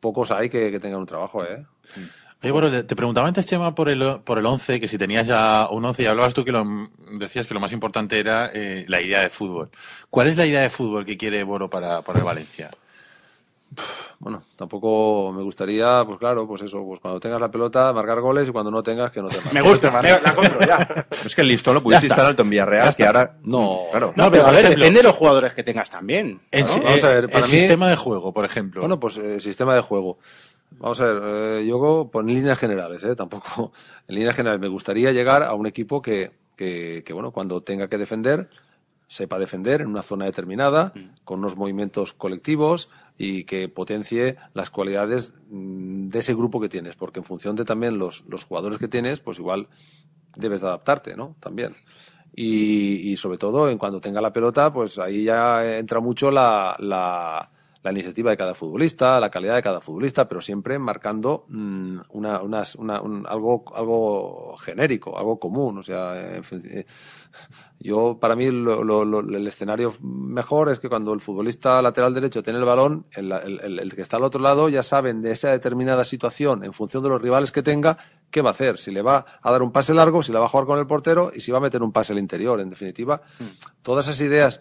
Pocos hay que, que tengan un trabajo, ¿eh? Oye, bueno, te te preguntaba antes, Chema, por el, por el 11, que si tenías ya un 11 y hablabas tú que lo, decías que lo más importante era eh, la idea de fútbol. ¿Cuál es la idea de fútbol que quiere Boro para, para el Valencia? Bueno, tampoco me gustaría, pues claro, pues eso, pues cuando tengas la pelota, marcar goles y cuando no tengas, que no te marques. Me gusta, man, la compro, ya. Es que el listón lo pudiste tan alto en Villarreal que ahora... No. claro. No, pero a ver, ejemplo- depende de los jugadores que tengas también. El, Vamos a ver, para el mí- sistema de juego, por ejemplo. Bueno, pues eh, sistema de juego. Vamos a ver, eh, yo pues, en líneas generales, ¿eh? Tampoco, en líneas generales, me gustaría llegar a un equipo que, que, que, bueno, cuando tenga que defender, sepa defender en una zona determinada, con unos movimientos colectivos y que potencie las cualidades mm, de ese grupo que tienes, porque en función de también los, los jugadores que tienes, pues igual debes de adaptarte, ¿no? También. Y, y sobre todo, en cuando tenga la pelota, pues ahí ya entra mucho la, la, la iniciativa de cada futbolista, la calidad de cada futbolista, pero siempre marcando mm, una, unas- una- un- algo, algo genérico, algo común. O sea, eh, yo, para mí, lo- lo- lo- el escenario mejor es que cuando el futbolista lateral derecho tiene el balón, el, el- el- el que está al otro lado ya saben de esa determinada situación, en función de los rivales que tenga, qué va a hacer. Si le va a dar un pase largo, si la va a jugar con el portero y si va a meter un pase al interior. En definitiva, todas esas ideas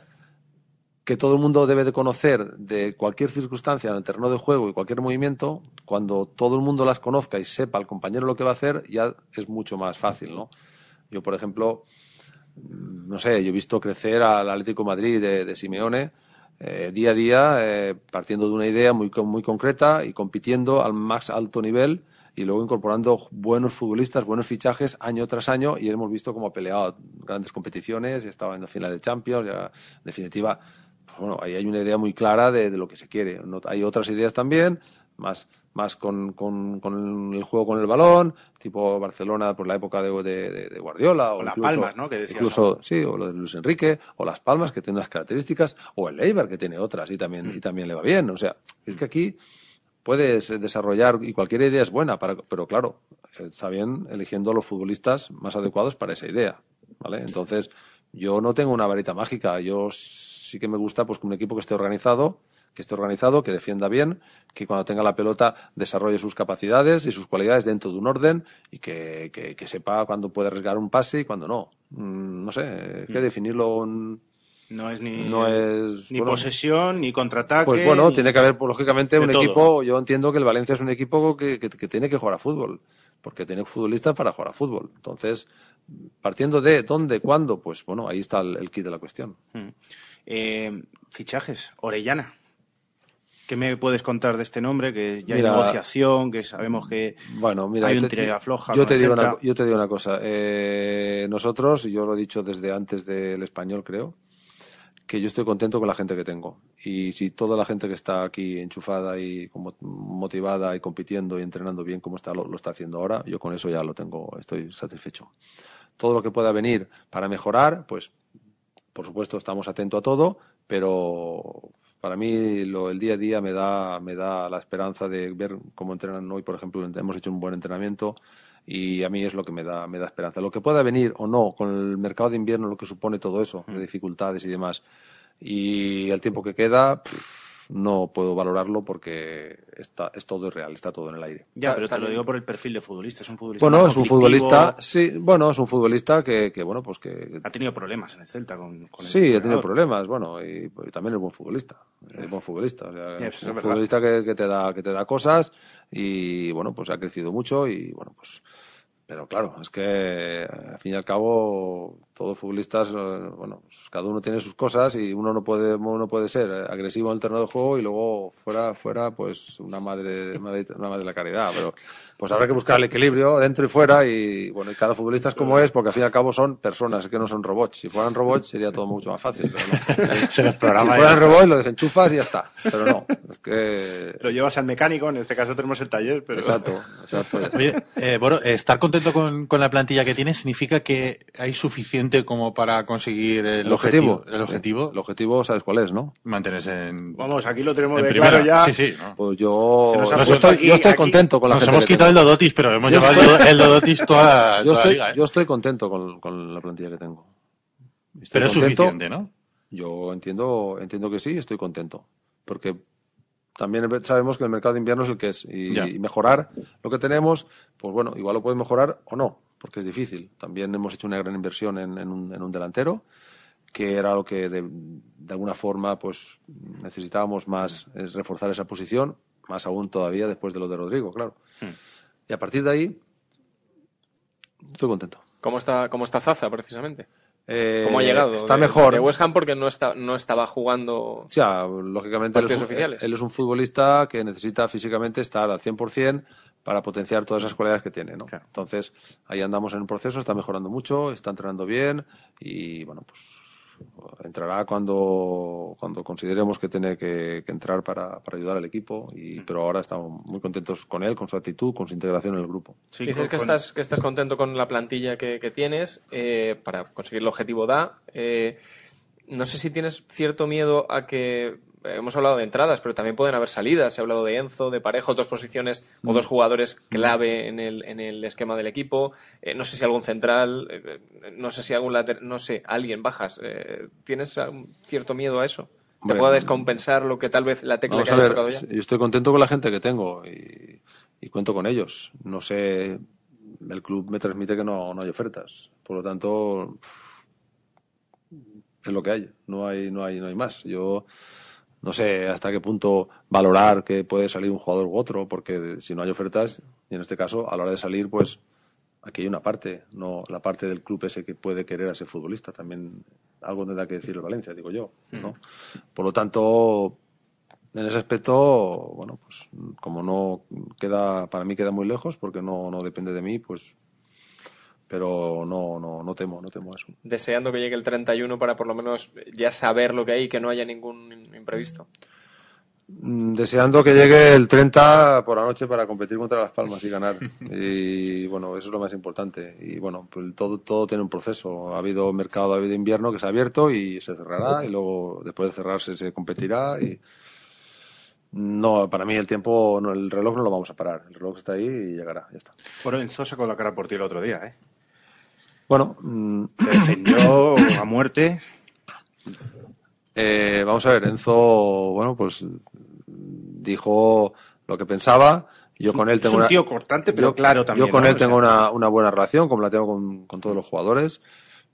que todo el mundo debe de conocer de cualquier circunstancia en el terreno de juego y cualquier movimiento, cuando todo el mundo las conozca y sepa al compañero lo que va a hacer, ya es mucho más fácil, ¿no? Yo, por ejemplo, mm, no sé, yo he visto crecer al Atlético Madrid de, Simeone eh, día a día, eh, partiendo de una idea muy, muy concreta y compitiendo al más alto nivel y luego incorporando buenos futbolistas, buenos fichajes año tras año y hemos visto cómo ha peleado grandes competiciones, estaba en la final de Champions, ya, en definitiva, bueno, ahí hay una idea muy clara de, de lo que se quiere. No- hay otras ideas también, más, más con, con- con el juego con el balón, tipo Barcelona por la época de, de- Guardiola. O las Palmas, ¿no? Que decías Incluso, sí, o lo de Luis Enrique, o Las Palmas, que tiene unas características, o el Eibar, que tiene otras y también, Mm. y también le va bien. O sea, es que aquí puedes desarrollar, y cualquier idea es buena, para, pero claro, está bien eligiendo los futbolistas más adecuados para esa idea. ¿vale? Entonces, yo no tengo una varita mágica, yo sí que me gusta pues que un equipo que esté organizado, que esté organizado, que defienda bien, que cuando tenga la pelota desarrolle sus capacidades y sus cualidades dentro de un orden y que, que- que sepa cuándo puede arriesgar un pase y cuándo no. Mm, no sé, es que Mm. definirlo en- No es ni, no es ni bueno, posesión, ni contraataque. pues bueno, ni- tiene que haber, pues, lógicamente, un todo. equipo. Yo entiendo que el Valencia es un equipo que, que- que tiene que jugar a fútbol, porque tiene futbolistas para jugar a fútbol. Entonces, partiendo de dónde, cuándo, pues bueno, ahí está el, el kit de la cuestión. Mm. Eh, fichajes, Orellana. ¿Qué me puedes contar de este nombre? Que ya Mira- hay negociación, que sabemos que Bueno, mira, hay un tira afloja. yo te, digo una, yo te digo una cosa. eh, nosotros, y yo lo he dicho desde antes del español, creo, que yo estoy contento con la gente que tengo. Y si toda la gente que está aquí enchufada y como motivada y compitiendo y entrenando bien como está, lo, lo está haciendo ahora, yo con eso ya lo tengo, estoy satisfecho. Todo lo que pueda venir para mejorar, pues por supuesto estamos atentos a todo, pero para mí lo, el día a día me da, me da la esperanza de ver cómo entrenan hoy, por ejemplo, hemos hecho un buen entrenamiento y a mí es lo que me da, me da esperanza. Lo que pueda venir o no con el mercado de invierno, lo que supone todo eso, de dificultades y demás, y el tiempo que queda, pff, no puedo valorarlo porque está, es todo irreal, está todo en el aire. Ya, pero te lo digo por el perfil de futbolista. Es un futbolista Bueno, es un futbolista, sí, bueno, es un futbolista que, que bueno, pues que Ha tenido problemas en el Celta con, con el Sí, ha tenido problemas, bueno, y, y también es buen futbolista. Es buen futbolista, o sea, Ya, es un futbolista que, que te da, que te da cosas y bueno, pues ha crecido mucho y bueno, pues pero claro, es que al fin y al cabo todos futbolistas, eh, bueno, pues cada uno tiene sus cosas y uno no puede, uno no puede ser eh, agresivo en el terreno de juego y luego fuera, fuera, pues una madre, madre- una madre de la caridad, pero pues habrá que buscar el equilibrio dentro y fuera y bueno, y cada futbolista es como es porque al fin y al cabo son personas, que no son robots. Si fueran robots sería todo mucho más fácil, pero no. Se los programa si fueran robots lo desenchufas y ya está, pero no, es que Lo llevas al mecánico, en este caso tenemos el taller, pero... exacto, exacto. Oye, eh, Boro, estar contento con, con la plantilla que tienes significa que hay suficiente como para conseguir el, el objetivo, El objetivo, el objetivo sabes cuál es, ¿no? mantenerse en, Vamos, aquí lo tenemos en de primera. claro ya. Sí, sí. ¿no? Pues yo, nos estoy, aquí- yo estoy aquí- contento con la Nos gente hemos quitado el. Dodotis, pero hemos Yo llevado el do- el Dodotis toda, yo toda estoy, la liga. ¿eh? yo estoy contento con, con la plantilla que tengo. Estoy pero es suficiente, ¿no? Yo entiendo, entiendo que sí, estoy contento. Porque también sabemos que el mercado de invierno es el que es. Y, mejorar lo que tenemos, pues bueno, igual lo puedes mejorar o no, porque es difícil. También hemos hecho una gran inversión en, en un, en un delantero, que era lo que de, de alguna forma pues necesitábamos más, es reforzar esa posición, más aún todavía después de lo de Rodrigo, claro. Y a partir de ahí, estoy contento. ¿Cómo está, cómo está Zaza, precisamente? Eh, ¿Cómo ha llegado? Está de- mejor. De West Ham porque no, está, no estaba jugando... O sea, lógicamente él es, oficiales. él es un futbolista que necesita físicamente estar al 100% para potenciar todas esas cualidades que tiene, ¿no? Claro. Entonces, ahí andamos en un proceso, está mejorando mucho, está entrenando bien y, bueno, pues entrará cuando, cuando consideremos que tiene que, que entrar para, para ayudar al equipo, y, pero ahora estamos muy contentos con él, con su actitud, con su integración en el grupo. Sí, Dices con- que, estás, que estás contento con la plantilla que, que tienes eh, para conseguir el objetivo DA. Eh, no sé si tienes cierto miedo a que hemos hablado de entradas, pero también pueden haber salidas. Se ha hablado de Enzo, de Parejo, dos posiciones o Mm. dos jugadores clave en el, en el esquema del equipo. Eh, no sé si algún central, eh, no sé si algún lateral, no sé, alguien bajas. Eh, ¿Tienes cierto miedo a eso? ¿Te Hombre, pueda descompensar lo que tal vez la tecla Vamos que ver, ya? yo estoy contento con la gente que tengo y, y cuento con ellos. No sé, el club me transmite que no, no hay ofertas. Por lo tanto, es lo que hay. No hay, no hay, no hay más. Yo no sé hasta qué punto valorar que puede salir un jugador u otro, porque si no hay ofertas, y en este caso, a la hora de salir, pues aquí hay una parte, no la parte del club ese que puede querer a ese futbolista. También algo tendrá que decir el Valencia, digo yo. ¿no? Por lo tanto, en ese aspecto, bueno, pues como no queda, para mí queda muy lejos, porque no, no depende de mí, pues, pero no, no, no temo, no temo eso. Deseando que llegue el 31 para por lo menos ya saber lo que hay y que no haya ningún imprevisto. Mm, Deseando que llegue el 30 por la noche para competir contra Las Palmas y ganar. Y bueno, eso es lo más importante. Y bueno, pues todo, todo tiene un proceso. Ha habido mercado, ha habido invierno que se ha abierto y se cerrará y luego después de cerrarse se competirá y no, para mí el tiempo, no, el reloj no lo vamos a parar. El reloj está ahí y llegará, ya está. Bueno, Enzo sacó la cara por ti el otro día, ¿eh? Bueno, mm, Te defendió a muerte. Eh, vamos a ver, Enzo, bueno, pues dijo lo que pensaba. Yo con él es tengo un una, tío cortante, pero yo- claro también, Yo con ¿no? él O sea- tengo una, una buena relación, como la tengo con, con todos los jugadores,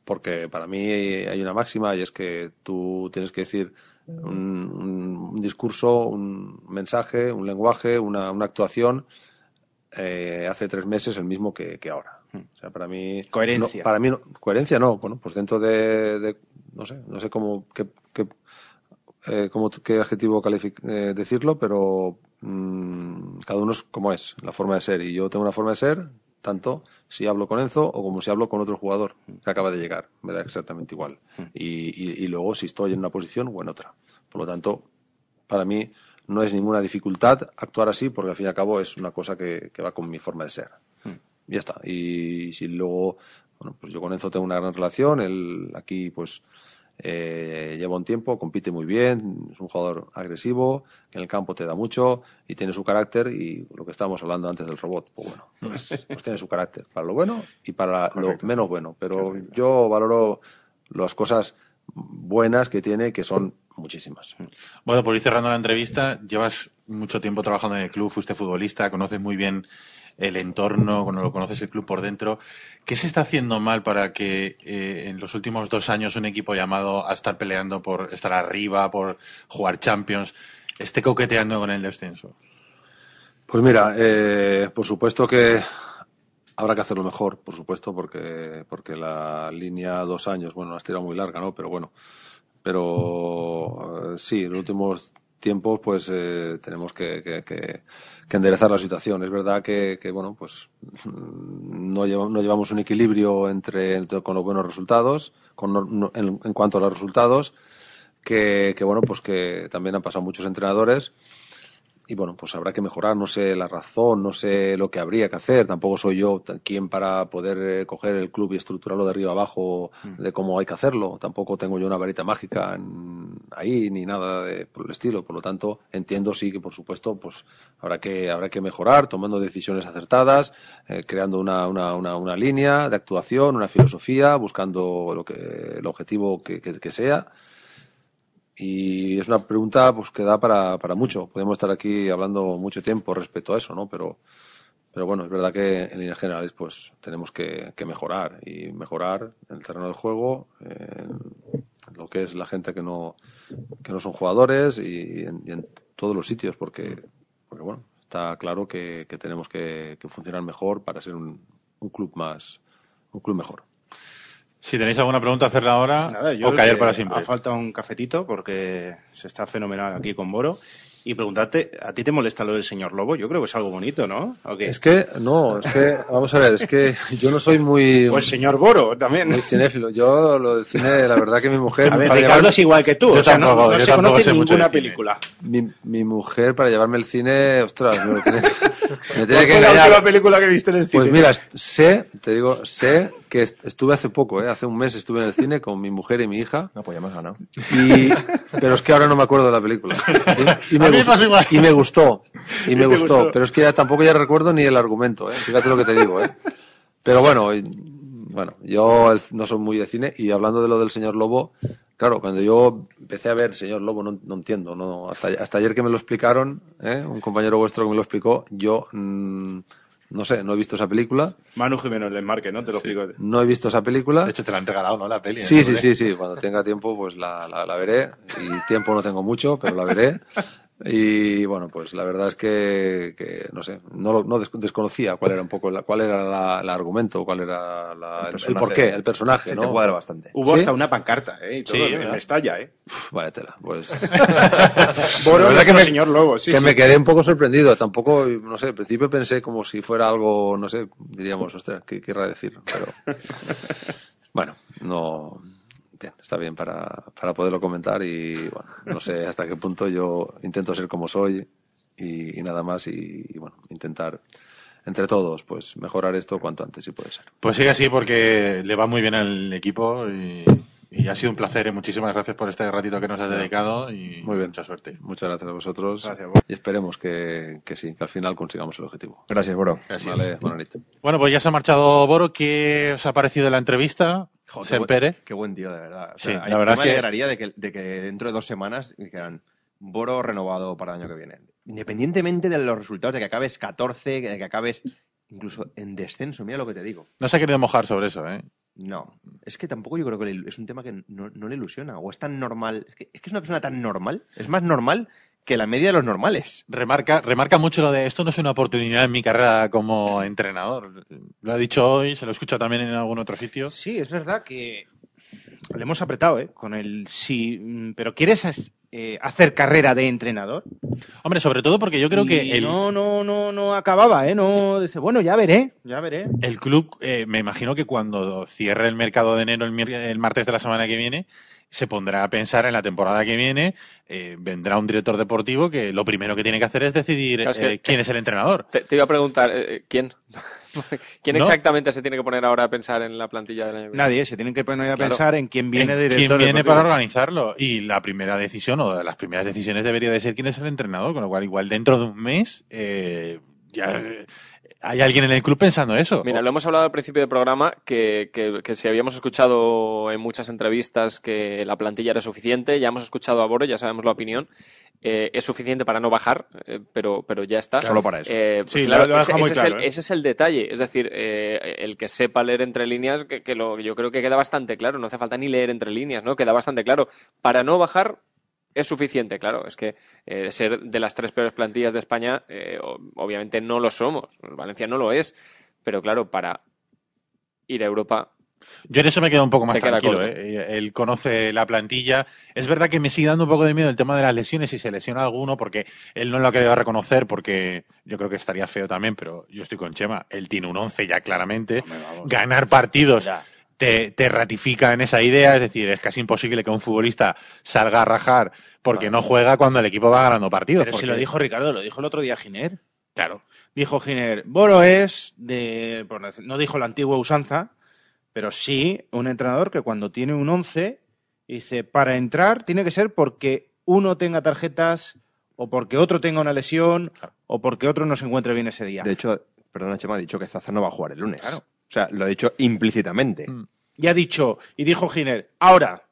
porque para mí hay una máxima y es que tú tienes que decir un, un- un discurso, un mensaje, un lenguaje, una, una actuación eh, hace tres meses el mismo que, que ahora. O sea, para mí Coherencia. no, para mí no- coherencia no. Bueno, pues dentro de, de- no sé, no sé cómo qué, qué, eh, cómo- qué adjetivo eh, decirlo, pero mm, cada uno es como es, la forma de ser. Y yo tengo una forma de ser, tanto si hablo con Enzo o como si hablo con otro jugador que acaba de llegar. Me da exactamente igual. Y, y- y luego si estoy en una posición o en otra. Por lo tanto, para mí no es ninguna dificultad actuar así, porque al fin y al cabo es una cosa que, que va con mi forma de ser. Y ya está. Y si luego, bueno, pues yo con Enzo tengo una gran relación, él aquí pues eh, lleva un tiempo, compite muy bien, es un jugador agresivo, que en el campo te da mucho y tiene su carácter y lo que estábamos hablando antes del robot, pues bueno, pues, pues tiene su carácter, para lo bueno y para lo menos bueno. Pero yo valoro las cosas buenas que tiene, que son muchísimas. Bueno, por ir cerrando la entrevista, llevas mucho tiempo trabajando en el club, fuiste futbolista, conoces muy bien el entorno, cuando lo conoces el club por dentro. ¿Qué se está haciendo mal para que eh, en los últimos dos años un equipo llamado a estar peleando por estar arriba, por jugar Champions, esté coqueteando con el descenso? Pues mira, eh, por supuesto que habrá que hacerlo mejor, por supuesto, porque, porque la línea dos años, bueno, la has tirado muy larga, ¿no? Pero bueno, pero eh, sí, en los últimos tiempos pues eh, tenemos que, que- enderezar la situación. Es verdad que, que, bueno, pues mm, no, lleva- no llevamos un equilibrio entre, entre- con los buenos resultados, con, no- en, en cuanto a los resultados, que, bueno, pues que también han pasado muchos entrenadores y bueno, pues habrá que mejorar, no sé la razón, no sé lo que habría que hacer, tampoco soy yo quien para poder eh, coger el club y estructurarlo de arriba abajo de cómo hay que hacerlo, tampoco tengo yo una varita mágica ahí ni nada de, por el estilo, por lo tanto entiendo sí que por supuesto pues habrá que, habrá que mejorar tomando decisiones acertadas, eh, creando una, una, una, una línea de actuación, una filosofía, buscando lo que, el objetivo que, que- que sea y es una pregunta pues que da para, para mucho. Podemos estar aquí hablando mucho tiempo respecto a eso, ¿no? Pero, pero bueno, es verdad que en líneas generales pues tenemos que, mejorar y mejorar el terreno del juego, en lo que es la gente que no, que no son jugadores y en, y en todos los sitios, porque, porque bueno, está claro que, que tenemos que, que funcionar mejor para ser un, un club más, un club mejor. Si tenéis alguna pregunta, hacerla ahora Nada, yo o callar para siempre. Ha falta un cafetito porque se está fenomenal aquí con Boro. Y preguntarte, ¿a ti te molesta lo del señor Lobo? Yo creo que es algo bonito, ¿no? Es que, no, es que, vamos a ver, es que yo no soy muy... O el señor Boro también. Muy cinéfilo. Yo lo del cine, la verdad que mi mujer... A ver, Ricardo llevarme- es igual que tú. Yo o sea, no- tampoco, no, yo se tampoco conoce sé mucho de ninguna película. Mi, mi mujer para llevarme el cine, ostras, me, lo tiene, me ¿Cuál fue la última película que viste en el cine? Pues mira, sé, te digo, sé que que est- estuve hace poco, ¿eh? hace un mes estuve en el cine con mi mujer y mi hija. No, pues ya me has ganado. Y, pero es que ahora no me acuerdo de la película. Y, y me, gustó, y me gustó. Y me gustó, gustó? Pero es que ya tampoco ya recuerdo ni el argumento, ¿eh? Fíjate lo que te digo, ¿eh? Pero bueno, y- bueno, yo el- no soy muy de cine y hablando de lo del señor Lobo, claro, cuando yo empecé a ver señor Lobo, no, no entiendo, no, hasta, hasta ayer que me lo explicaron, ¿eh? un compañero vuestro que me lo explicó, yo mm, no sé, no he visto esa película, Manu Jiménez del Marque, ¿no? Te lo explico. no he visto esa película. De hecho, te la han regalado, ¿no? La peli. Sí, ¿no? sí, sí, sí. Cuando tenga tiempo, pues la, la, la veré. Y tiempo no tengo mucho, pero la veré. Y bueno, pues la verdad es que, que no sé, no, lo- no des- desconocía cuál era un poco, la, cuál era la, el argumento, cuál era la- el, el personaje. porqué, el personaje, Sí, ¿no? te cuadra bastante. Hubo ¿Sí? hasta una pancarta, ¿eh? Y todo, Sí, en ¿verdad? Mestalla, ¿eh? Uf, vaya tela, pues. Boro, La verdad nuestro señor Lobo, sí, que sí. me quedé un poco sorprendido. Tampoco, no sé, al principio pensé como si fuera algo, no sé, diríamos, ostras, ¿qué querrá decir? Pero. Bueno, no. Bien, está bien para, para poderlo comentar y, bueno, no sé hasta qué punto yo intento ser como soy y, y nada más y, y, bueno, intentar entre todos, pues mejorar esto cuanto antes, si puede ser. Pues sigue así porque le va muy bien al equipo y, y ha sido un placer. y Muchísimas gracias por este ratito que nos has dedicado y Muy bien. mucha suerte. Muchas gracias a vosotros Gracias, y esperemos que, que sí, que al final consigamos el objetivo. Gracias, bro. Vale, buena nit. Bueno, pues ya se ha marchado Boro. ¿Qué os ha parecido la entrevista? Joder, Sempere. Qué buen tío, de verdad. O Sí, sea, la verdad yo me que- alegraría de que, de que dentro de dos semanas dijeran Boro renovado para el año que viene. Independientemente de los resultados, de que acabes 14, de que acabes incluso en descenso, mira lo que te digo. No se ha querido mojar sobre eso, ¿eh? No, es que tampoco yo creo que es un tema que no, no le ilusiona. O es tan normal. Es que, es que es una persona tan normal. Es más normal que la media de los normales. Remarca, remarca mucho lo de esto no es una oportunidad en mi carrera como entrenador. Lo ha dicho hoy, se lo he escuchado también en algún otro sitio. Sí, es verdad que le hemos apretado, ¿eh? Con el sí, pero ¿quieres eh, hacer carrera de entrenador? Hombre, sobre todo porque yo creo Y que el, no, no, no, no acababa, ¿eh? No, dice, bueno, ya veré, ya veré. el club, eh, me imagino que cuando cierre el mercado de enero el martes de la semana que viene, se pondrá a pensar en la temporada que viene, eh, vendrá un director deportivo que lo primero que tiene que hacer es decidir Claro, es que- eh, quién es el entrenador. Te, te iba a preguntar, eh, ¿quién? ¿Quién No. exactamente se tiene que poner ahora a pensar en la plantilla del año que viene? Nadie, se tienen que poner a Claro. pensar en quién viene En de quién director viene deportivo. para organizarlo. Y la primera decisión, o de las primeras decisiones, debería de ser quién es el entrenador. Con lo cual, igual dentro de un mes, eh, ya eh, hay alguien en el club pensando eso. Mira, lo hemos hablado al principio del programa, que, que, que si habíamos escuchado en muchas entrevistas que la plantilla era suficiente, ya hemos escuchado a Boro, ya sabemos la opinión, eh, es suficiente para no bajar, eh, pero, pero ya está. Solo para eso. Eh, Sí, claro, lo- lo ese, claro, es el, ¿eh? ese es el detalle. Es decir, eh, el que sepa leer entre líneas, que, que lo, yo creo que queda bastante claro. No hace falta ni leer entre líneas, ¿no? Queda bastante claro. Para no bajar es suficiente, claro. Es que eh, ser de las tres peores plantillas de España, eh, obviamente no lo somos. Valencia no lo es. Pero claro, para ir a Europa, Yo en eso me quedo un poco más tranquilo. ¿eh? Él conoce la plantilla. Es verdad que me sigue dando un poco de miedo el tema de las lesiones si se lesiona alguno, porque él no lo ha querido reconocer, porque yo creo que estaría feo también, pero yo estoy con Chema. Él tiene un 11 ya claramente. Ganar partidos te, te ratifica en esa idea, es decir, es casi imposible que un futbolista salga a rajar porque no juega cuando el equipo va ganando partidos. Pero si lo dijo Ricardo, lo dijo el otro día Giner. Claro. Dijo Giner, Boro es de, no dijo la antigua usanza, pero sí un entrenador que cuando tiene un 11, dice, para entrar tiene que ser porque uno tenga tarjetas o porque otro tenga una lesión o porque otro no se encuentre bien ese día. De hecho, perdona, Chema, ha dicho que Zaza no va a jugar el lunes. O sea, lo ha dicho implícitamente. Mm. Y ha dicho, y dijo Giner, ahora,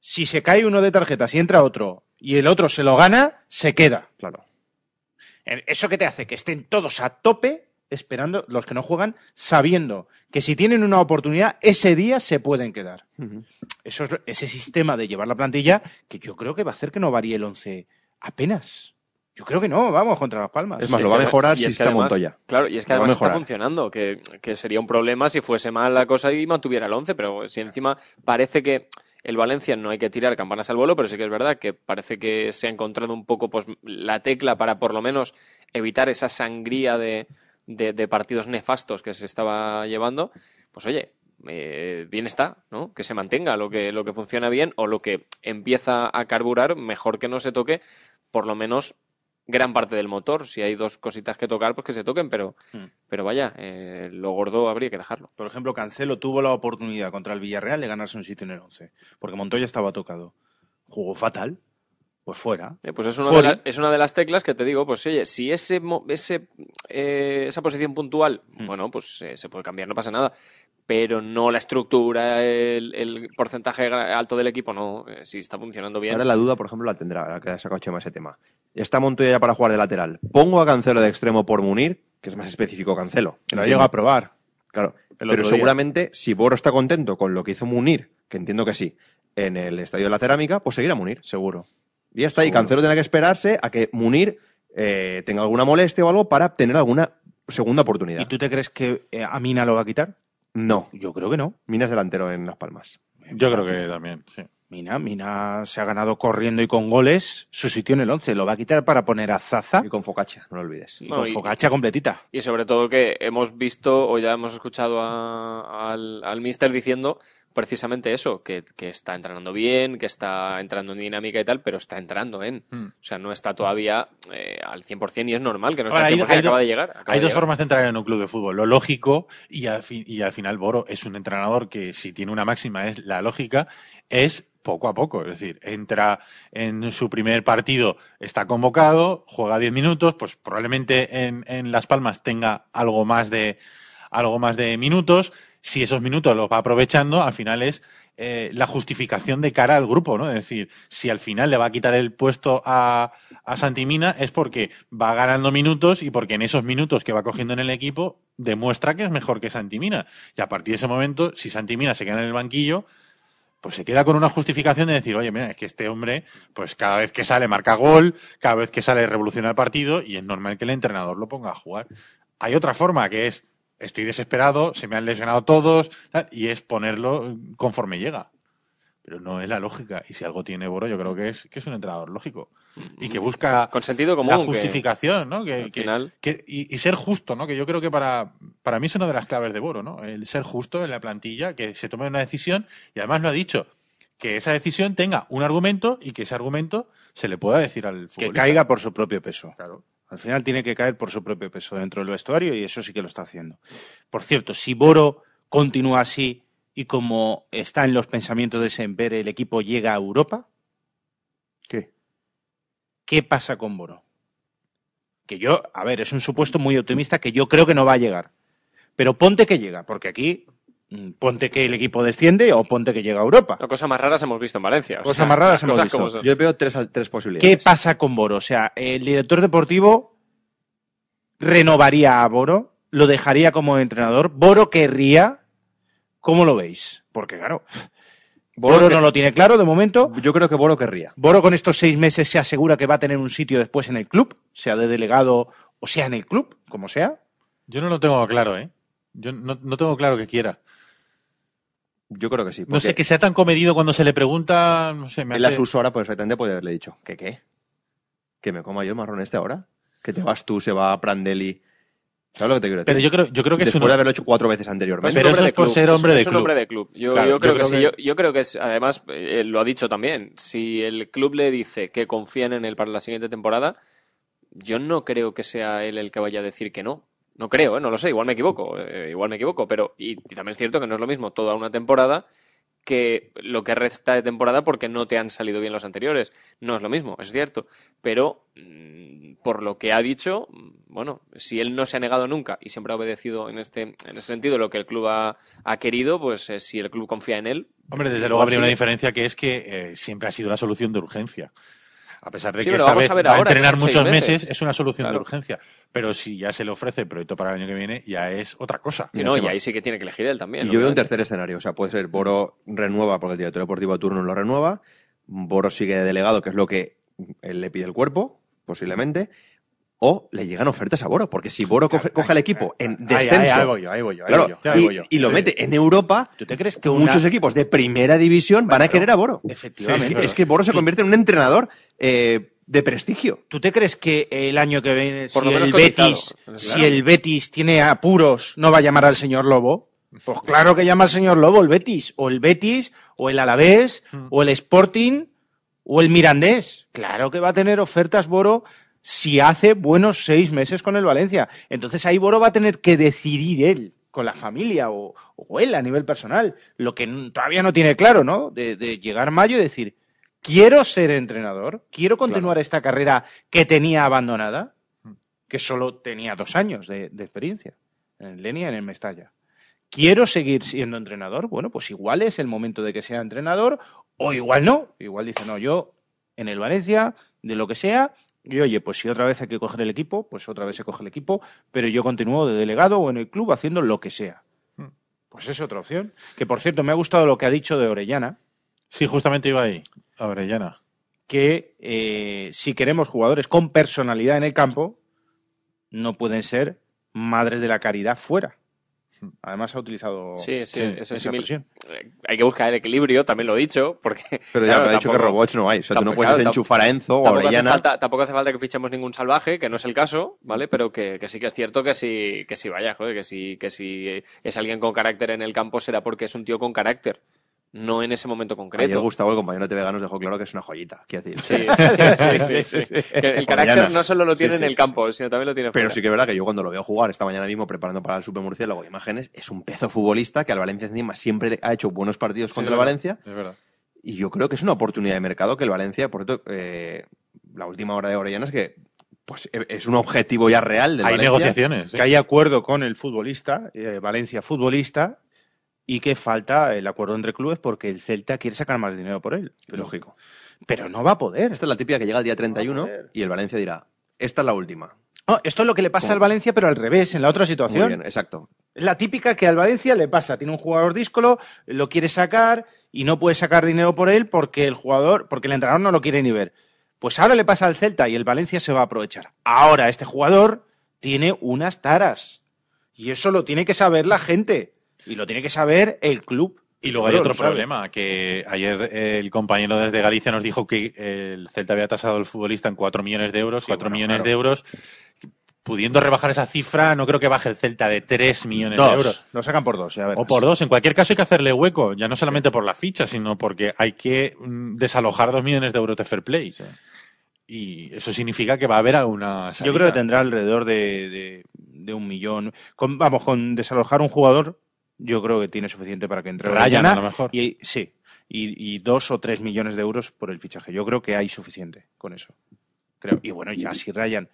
si se cae uno de tarjetas y entra otro y el otro se lo gana, se queda. Claro. ¿Eso qué te hace? Que estén todos a tope esperando, los que no juegan, sabiendo que si tienen una oportunidad, ese día se pueden quedar. Eso es ese sistema de llevar la plantilla que yo creo que va a hacer que no varíe el 11 apenas. Yo creo que no, vamos contra las palmas. Es más, lo va a mejorar si es que está además- Montoya. Claro, y es que Lo además está funcionando, que, que sería un problema si fuese mal la cosa y mantuviera el 11, pero si encima parece que el Valencia no hay que tirar campanas al vuelo, pero sí que es verdad que parece que se ha encontrado un poco pues, la tecla para por lo menos evitar esa sangría de, de- de partidos nefastos que se estaba llevando, pues oye, eh, bien está, ¿no? Que se mantenga lo que, lo que funciona bien o lo que empieza a carburar, mejor que no se toque, por lo menos gran parte del motor. Si hay dos cositas que tocar, pues que se toquen, pero, Hmm. pero vaya, eh, lo gordo habría que dejarlo. Por ejemplo, Cancelo tuvo la oportunidad contra el Villarreal de ganarse un sitio en el 11, porque Montoya estaba tocado. Jugó fatal, pues fuera. Eh, pues es una, de la- es una de las teclas que te digo, pues oye, si ese, ese eh, esa posición puntual, Hmm. bueno, pues eh, se puede cambiar, no pasa nada. Pero no la estructura, el, el porcentaje alto del equipo, no. eh, si está funcionando bien. Ahora la duda, por ejemplo, la tendrá, ahora que ha sacado Chema ese tema. Está Montoya ya para jugar de lateral. Pongo a Cancelo de extremo por Munir, que es más específico Cancelo. Que lo llegado a probar. Claro. Pero día. seguramente, si Boro está contento con lo que hizo Munir, que entiendo que sí, en el estadio de la cerámica, pues seguirá Munir. Seguro. Y ya está. Y. Cancelo tendrá que esperarse a que Munir eh, tenga alguna molestia o algo para tener alguna segunda oportunidad. ¿Y tú te crees que eh, a Mina lo va a quitar? No. Yo creo que no. Mina es delantero en Las Palmas. Yo creo que también, sí. Mina, Mina se ha ganado corriendo y con goles su sitio en el 11. Lo va a quitar para poner a Zaza Y con Focacha, no lo olvides. y con y- Focacha completita. Y sobre todo que hemos visto o ya hemos escuchado a- al, al mister diciendo precisamente eso, que, que está entrenando bien, que está entrando en dinámica y tal, pero está entrando en. Hmm. O sea, no está todavía eh, al 100% y es normal que no esté Ahora, al hay- 100%, hay acaba do- de llegar. acaba Hay de dos llegar. formas de entrar en un club de fútbol. Lo lógico, y al, fin- y al final Boro es un entrenador que si tiene una máxima es la lógica, es poco a poco. Es decir, entra en su primer partido, está convocado, juega 10 minutos, pues probablemente en, en Las Palmas tenga algo más de algo más de minutos. Si esos minutos los va aprovechando, al final es eh, la justificación de cara al grupo, ¿no? Es decir, si al final le va a quitar el puesto a, a Santimina es porque va ganando minutos y porque en esos minutos que va cogiendo en el equipo demuestra que es mejor que Santimina. Y a partir de ese momento, si Santimina se queda en el banquillo, pues se queda con una justificación de decir, oye, mira, es que este hombre, pues cada vez que sale marca gol, cada vez que sale revoluciona el partido y es normal que el entrenador lo ponga a jugar. Hay otra forma que es, estoy desesperado, se me han lesionado todos, y es ponerlo conforme llega. Pero no es la lógica. Y si algo tiene Boro, yo creo que es que es un entrenador lógico. Y que busca Con sentido común. la que justificación, ¿no? Que, al que- final- que- y, y ser justo, ¿no? Que yo creo que para, para mí es una de las claves de Boro, ¿no? El ser justo en la plantilla, que se tome una decisión y además lo ha dicho, que esa decisión tenga un argumento y que ese argumento se le pueda decir al Que futbolista. caiga por su propio peso. Claro. Al final tiene que caer por su propio peso dentro del vestuario y eso sí que lo está haciendo. Por cierto, si Boro continúa así y como está en los pensamientos de Semper, el equipo llega a Europa, ¿Qué? ¿qué pasa con Boro? Que yo, a ver, es un supuesto muy optimista que yo creo que no va a llegar. Pero ponte que llega, porque aquí ponte que el equipo desciende o ponte que llega a Europa. No, cosas más raras hemos visto en Valencia. o Cosas sea, más raras hemos visto. Yo veo tres, tres posibilidades. ¿Qué pasa con Boro? O sea, el director deportivo renovaría a Boro, lo dejaría como entrenador, Boro querría, ¿cómo lo veis? Porque claro, Boro, Boro que- no lo tiene claro de momento. Yo creo que Boro querría. Boro con estos seis meses se asegura que va a tener un sitio después en el club, sea de delegado o sea en el club, como sea. Yo no lo tengo claro, ¿eh? Yo no, no tengo claro que quiera. Yo creo que sí. No sé, que sea tan comedido cuando se le pregunta, no sé, me Él hace- sus horas perfectamente puede haberle dicho, ¿qué qué? ¿Que me coma yo el marrón este ahora? ¿Que te vas tú, se va a Prandelli? ¿Sabes lo que te quiero decir? Pero yo creo, yo creo que es Después un... de haberlo hecho cuatro veces Pues anteriormente. Pero un hombre eso de es por club, ser hombre es- de es un hombre de club. Yo, Claro, yo creo yo que, creo sí. que- Yo, yo creo que es, además, eh, lo ha dicho también. Si el club le dice que confían en él para la siguiente temporada, yo no creo que sea él el que vaya a decir que no. No creo, ¿eh? no lo sé, igual me equivoco, eh, igual me equivoco, pero y, y también es cierto que no es lo mismo toda una temporada que lo que resta de temporada porque no te han salido bien los anteriores. No es lo mismo, es cierto. Pero mm, por lo que ha dicho, mm, bueno, si él no se ha negado nunca y siempre ha obedecido en este en ese sentido lo que el club ha, ha querido, pues eh, si el club confía en él. Hombre, desde luego habría una diferencia que es que eh, siempre ha sido una solución de urgencia. A pesar de Sí, que esta vamos vez a ver va a ahora, entrenar muchos meses. meses. es una solución de urgencia. Pero si ya se le ofrece el proyecto para el año que viene, ya es otra cosa. Si no, y ahí sí que tiene que elegir él también. Y yo veo un tercer escenario. O sea, puede ser Boro renueva porque el director deportivo de turno lo renueva. Boro sigue de delegado, que es lo que él le pide el cuerpo, posiblemente. O le llegan ofertas a Boro, porque si Boro coge, coge al equipo en Ahí, descenso ahí, ahí voy yo, ahí voy yo, ahí claro, voy yo, ahí y, voy yo. y lo mete en Europa, ¿Tú te crees que una- muchos equipos de primera división van a querer a Boro. Efectivamente. Es que, es que Boro se convierte en un entrenador eh, de prestigio. ¿Tú te crees que el año que viene, Por si el, Betis, claro. si el Betis tiene apuros, no va a llamar al señor Lobo? Pues claro que llama al señor Lobo el Betis. O el Betis, o el Alavés, o el Sporting, o el Mirandés. Claro que va a tener ofertas, Boro, si hace buenos seis meses con el Valencia. Entonces ahí Boro va a tener que decidir él con la familia o, o él a nivel personal, lo que todavía no tiene claro, ¿no? De, de llegar mayo y decir, quiero ser entrenador, quiero continuar esta carrera que tenía abandonada, que solo tenía dos años de, de experiencia, en el Lenia y en el Mestalla. ¿Quiero seguir siendo entrenador? Bueno, pues igual es el momento de que sea entrenador o igual no. Igual dice, no, yo en el Valencia, de lo que sea, y oye, pues si otra vez hay que coger el equipo, pues otra vez se coge el equipo, pero yo continúo de delegado o en el club haciendo lo que sea. Pues es otra opción. Que por cierto, me ha gustado lo que ha dicho de Orellana, Sí, justamente iba ahí. A Orellana. que eh, si queremos jugadores con personalidad en el campo, no pueden ser madres de la caridad fuera. Además ha utilizado Sí, sí, ese esa símil. expresión. Eh, Hay que buscar el equilibrio, también lo he dicho, porque... Pero ya claro, te ha dicho que robots no hay. O sea, tú no puedes claro, enchufar a Enzo o a hace, Orellana. falta, tampoco hace falta que fichemos ningún salvaje, que no es el caso, ¿vale? Pero que, que sí que es cierto que sí, que sí vaya, joder, que sí, que si es alguien con carácter en el campo será porque es un tío con carácter, no en ese momento Ayer concreto. Gustavo, el compañero de Vega, nos dejó claro que es una joyita. Quiero decir. Sí, sí, sí, sí, sí. Que el carácter no solo lo tiene sí, en el sí, campo, sino también lo tiene Pero fuera. sí que es verdad que yo cuando lo veo jugar esta mañana mismo preparando para el Super Murciélago imágenes, es un pezo futbolista que al Valencia encima siempre ha hecho buenos partidos Sí, contra el Valencia. Es verdad. Y yo creo que es una oportunidad de mercado que el Valencia, por cierto, eh, la última hora de Orellana es que pues e- es un objetivo ya real del Hay Valencia. negociaciones. sí. Que hay acuerdo con el futbolista, eh, Valencia futbolista, y que falta el acuerdo entre clubes porque el Celta quiere sacar más dinero por él. Pero, Lógico. pero no va a poder. Esta es la típica que llega el día 31 Joder. y el Valencia dirá, esta es la última. No, esto es lo que le pasa ¿Cómo? al Valencia, pero al revés, en la otra Muy situación. bien, exacto. Es la típica que al Valencia le pasa. Tiene un jugador díscolo, lo quiere sacar y no puede sacar dinero por él porque el jugador, porque el entrenador no lo quiere ni ver. Pues ahora le pasa al Celta y el Valencia se va a aprovechar. Ahora este jugador tiene unas taras. Y eso lo tiene que saber la gente. Y lo tiene que saber el club. Y luego hay otro problema, que ayer el compañero desde Galicia nos dijo que el Celta había tasado al futbolista en 4 millones de euros, 4 bueno, millones claro. de euros. Pudiendo rebajar esa cifra, no creo que baje el Celta de 3 millones de euros. Lo sacan por dos, ya verás. O por dos. En cualquier caso hay que hacerle hueco, ya no solamente por la ficha, sino porque hay que mm, desalojar 2 millones de euros de fair play. Y eso significa que va a haber alguna salida. Yo creo que tendrá alrededor de, de- de un millón. Con- vamos, con desalojar un jugador, yo creo que tiene suficiente para que entre Ryan, a lo mejor. Y, sí, y, y dos o tres millones de euros por el fichaje. Yo creo que hay suficiente con eso. Creo. Y bueno, ya si Ryan.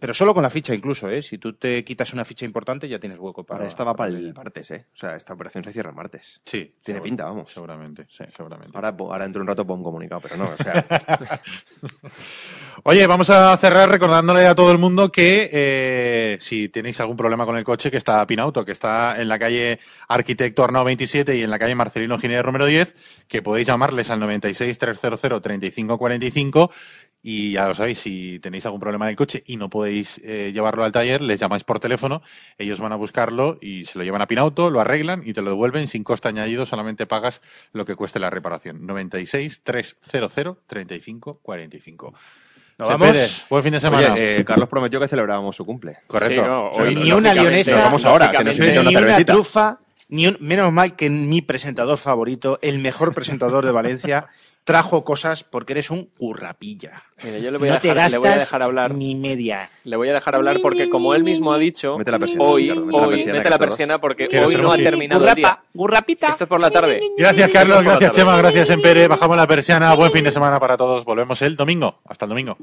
Pero solo con la ficha incluso, ¿eh? Si tú te quitas una ficha importante ya tienes hueco para... Ahora esta va para el martes, ¿eh? O sea, esta operación se cierra el martes. Sí. Tiene pinta, vamos. Seguramente, sí, seguramente. Ahora, ahora dentro de un rato pongo un comunicado, pero no, o sea, Oye, vamos a cerrar recordándole a todo el mundo que eh, si tenéis algún problema con el coche, que está Pinauto, que está en la calle Arquitecto Arnau 27 y en la calle Marcelino Ginés Romero 10, que podéis llamarles al 96 300 3545 y ya lo sabéis, si tenéis algún problema del coche y no podéis eh, llevarlo al taller, les llamáis por teléfono, ellos van a buscarlo y se lo llevan a Pinauto, lo arreglan y te lo devuelven sin coste añadido, solamente pagas lo que cueste la reparación. 96 300 3545. ¿Nos Se vamos? Pérez, buen fin de semana. Oye, eh, Carlos prometió que celebrábamos su cumple. Correcto. Sí, no, O sea, hoy, ni una lionesa, Nos vamos ahora, que nos lógicamente, invite una ni una trufa, ni un- menos mal que mi presentador favorito, el mejor presentador de Valencia, trajo cosas porque eres un currapilla. Mira, yo le voy, a no te dejar, le voy a gastas dejar hablar. ni media. Le voy a dejar hablar porque, como él mismo ha dicho, Mete la persiana, hoy, Ricardo, mete la hoy, persiana, mete la persiana porque hoy no ha terminado el día. Gurrapita. Esto es por la tarde. Gracias, Carlos. La Gracias. Chema. Gracias, Empere. Bajamos la persiana. Buen fin de semana para todos. Volvemos el domingo. Hasta el domingo.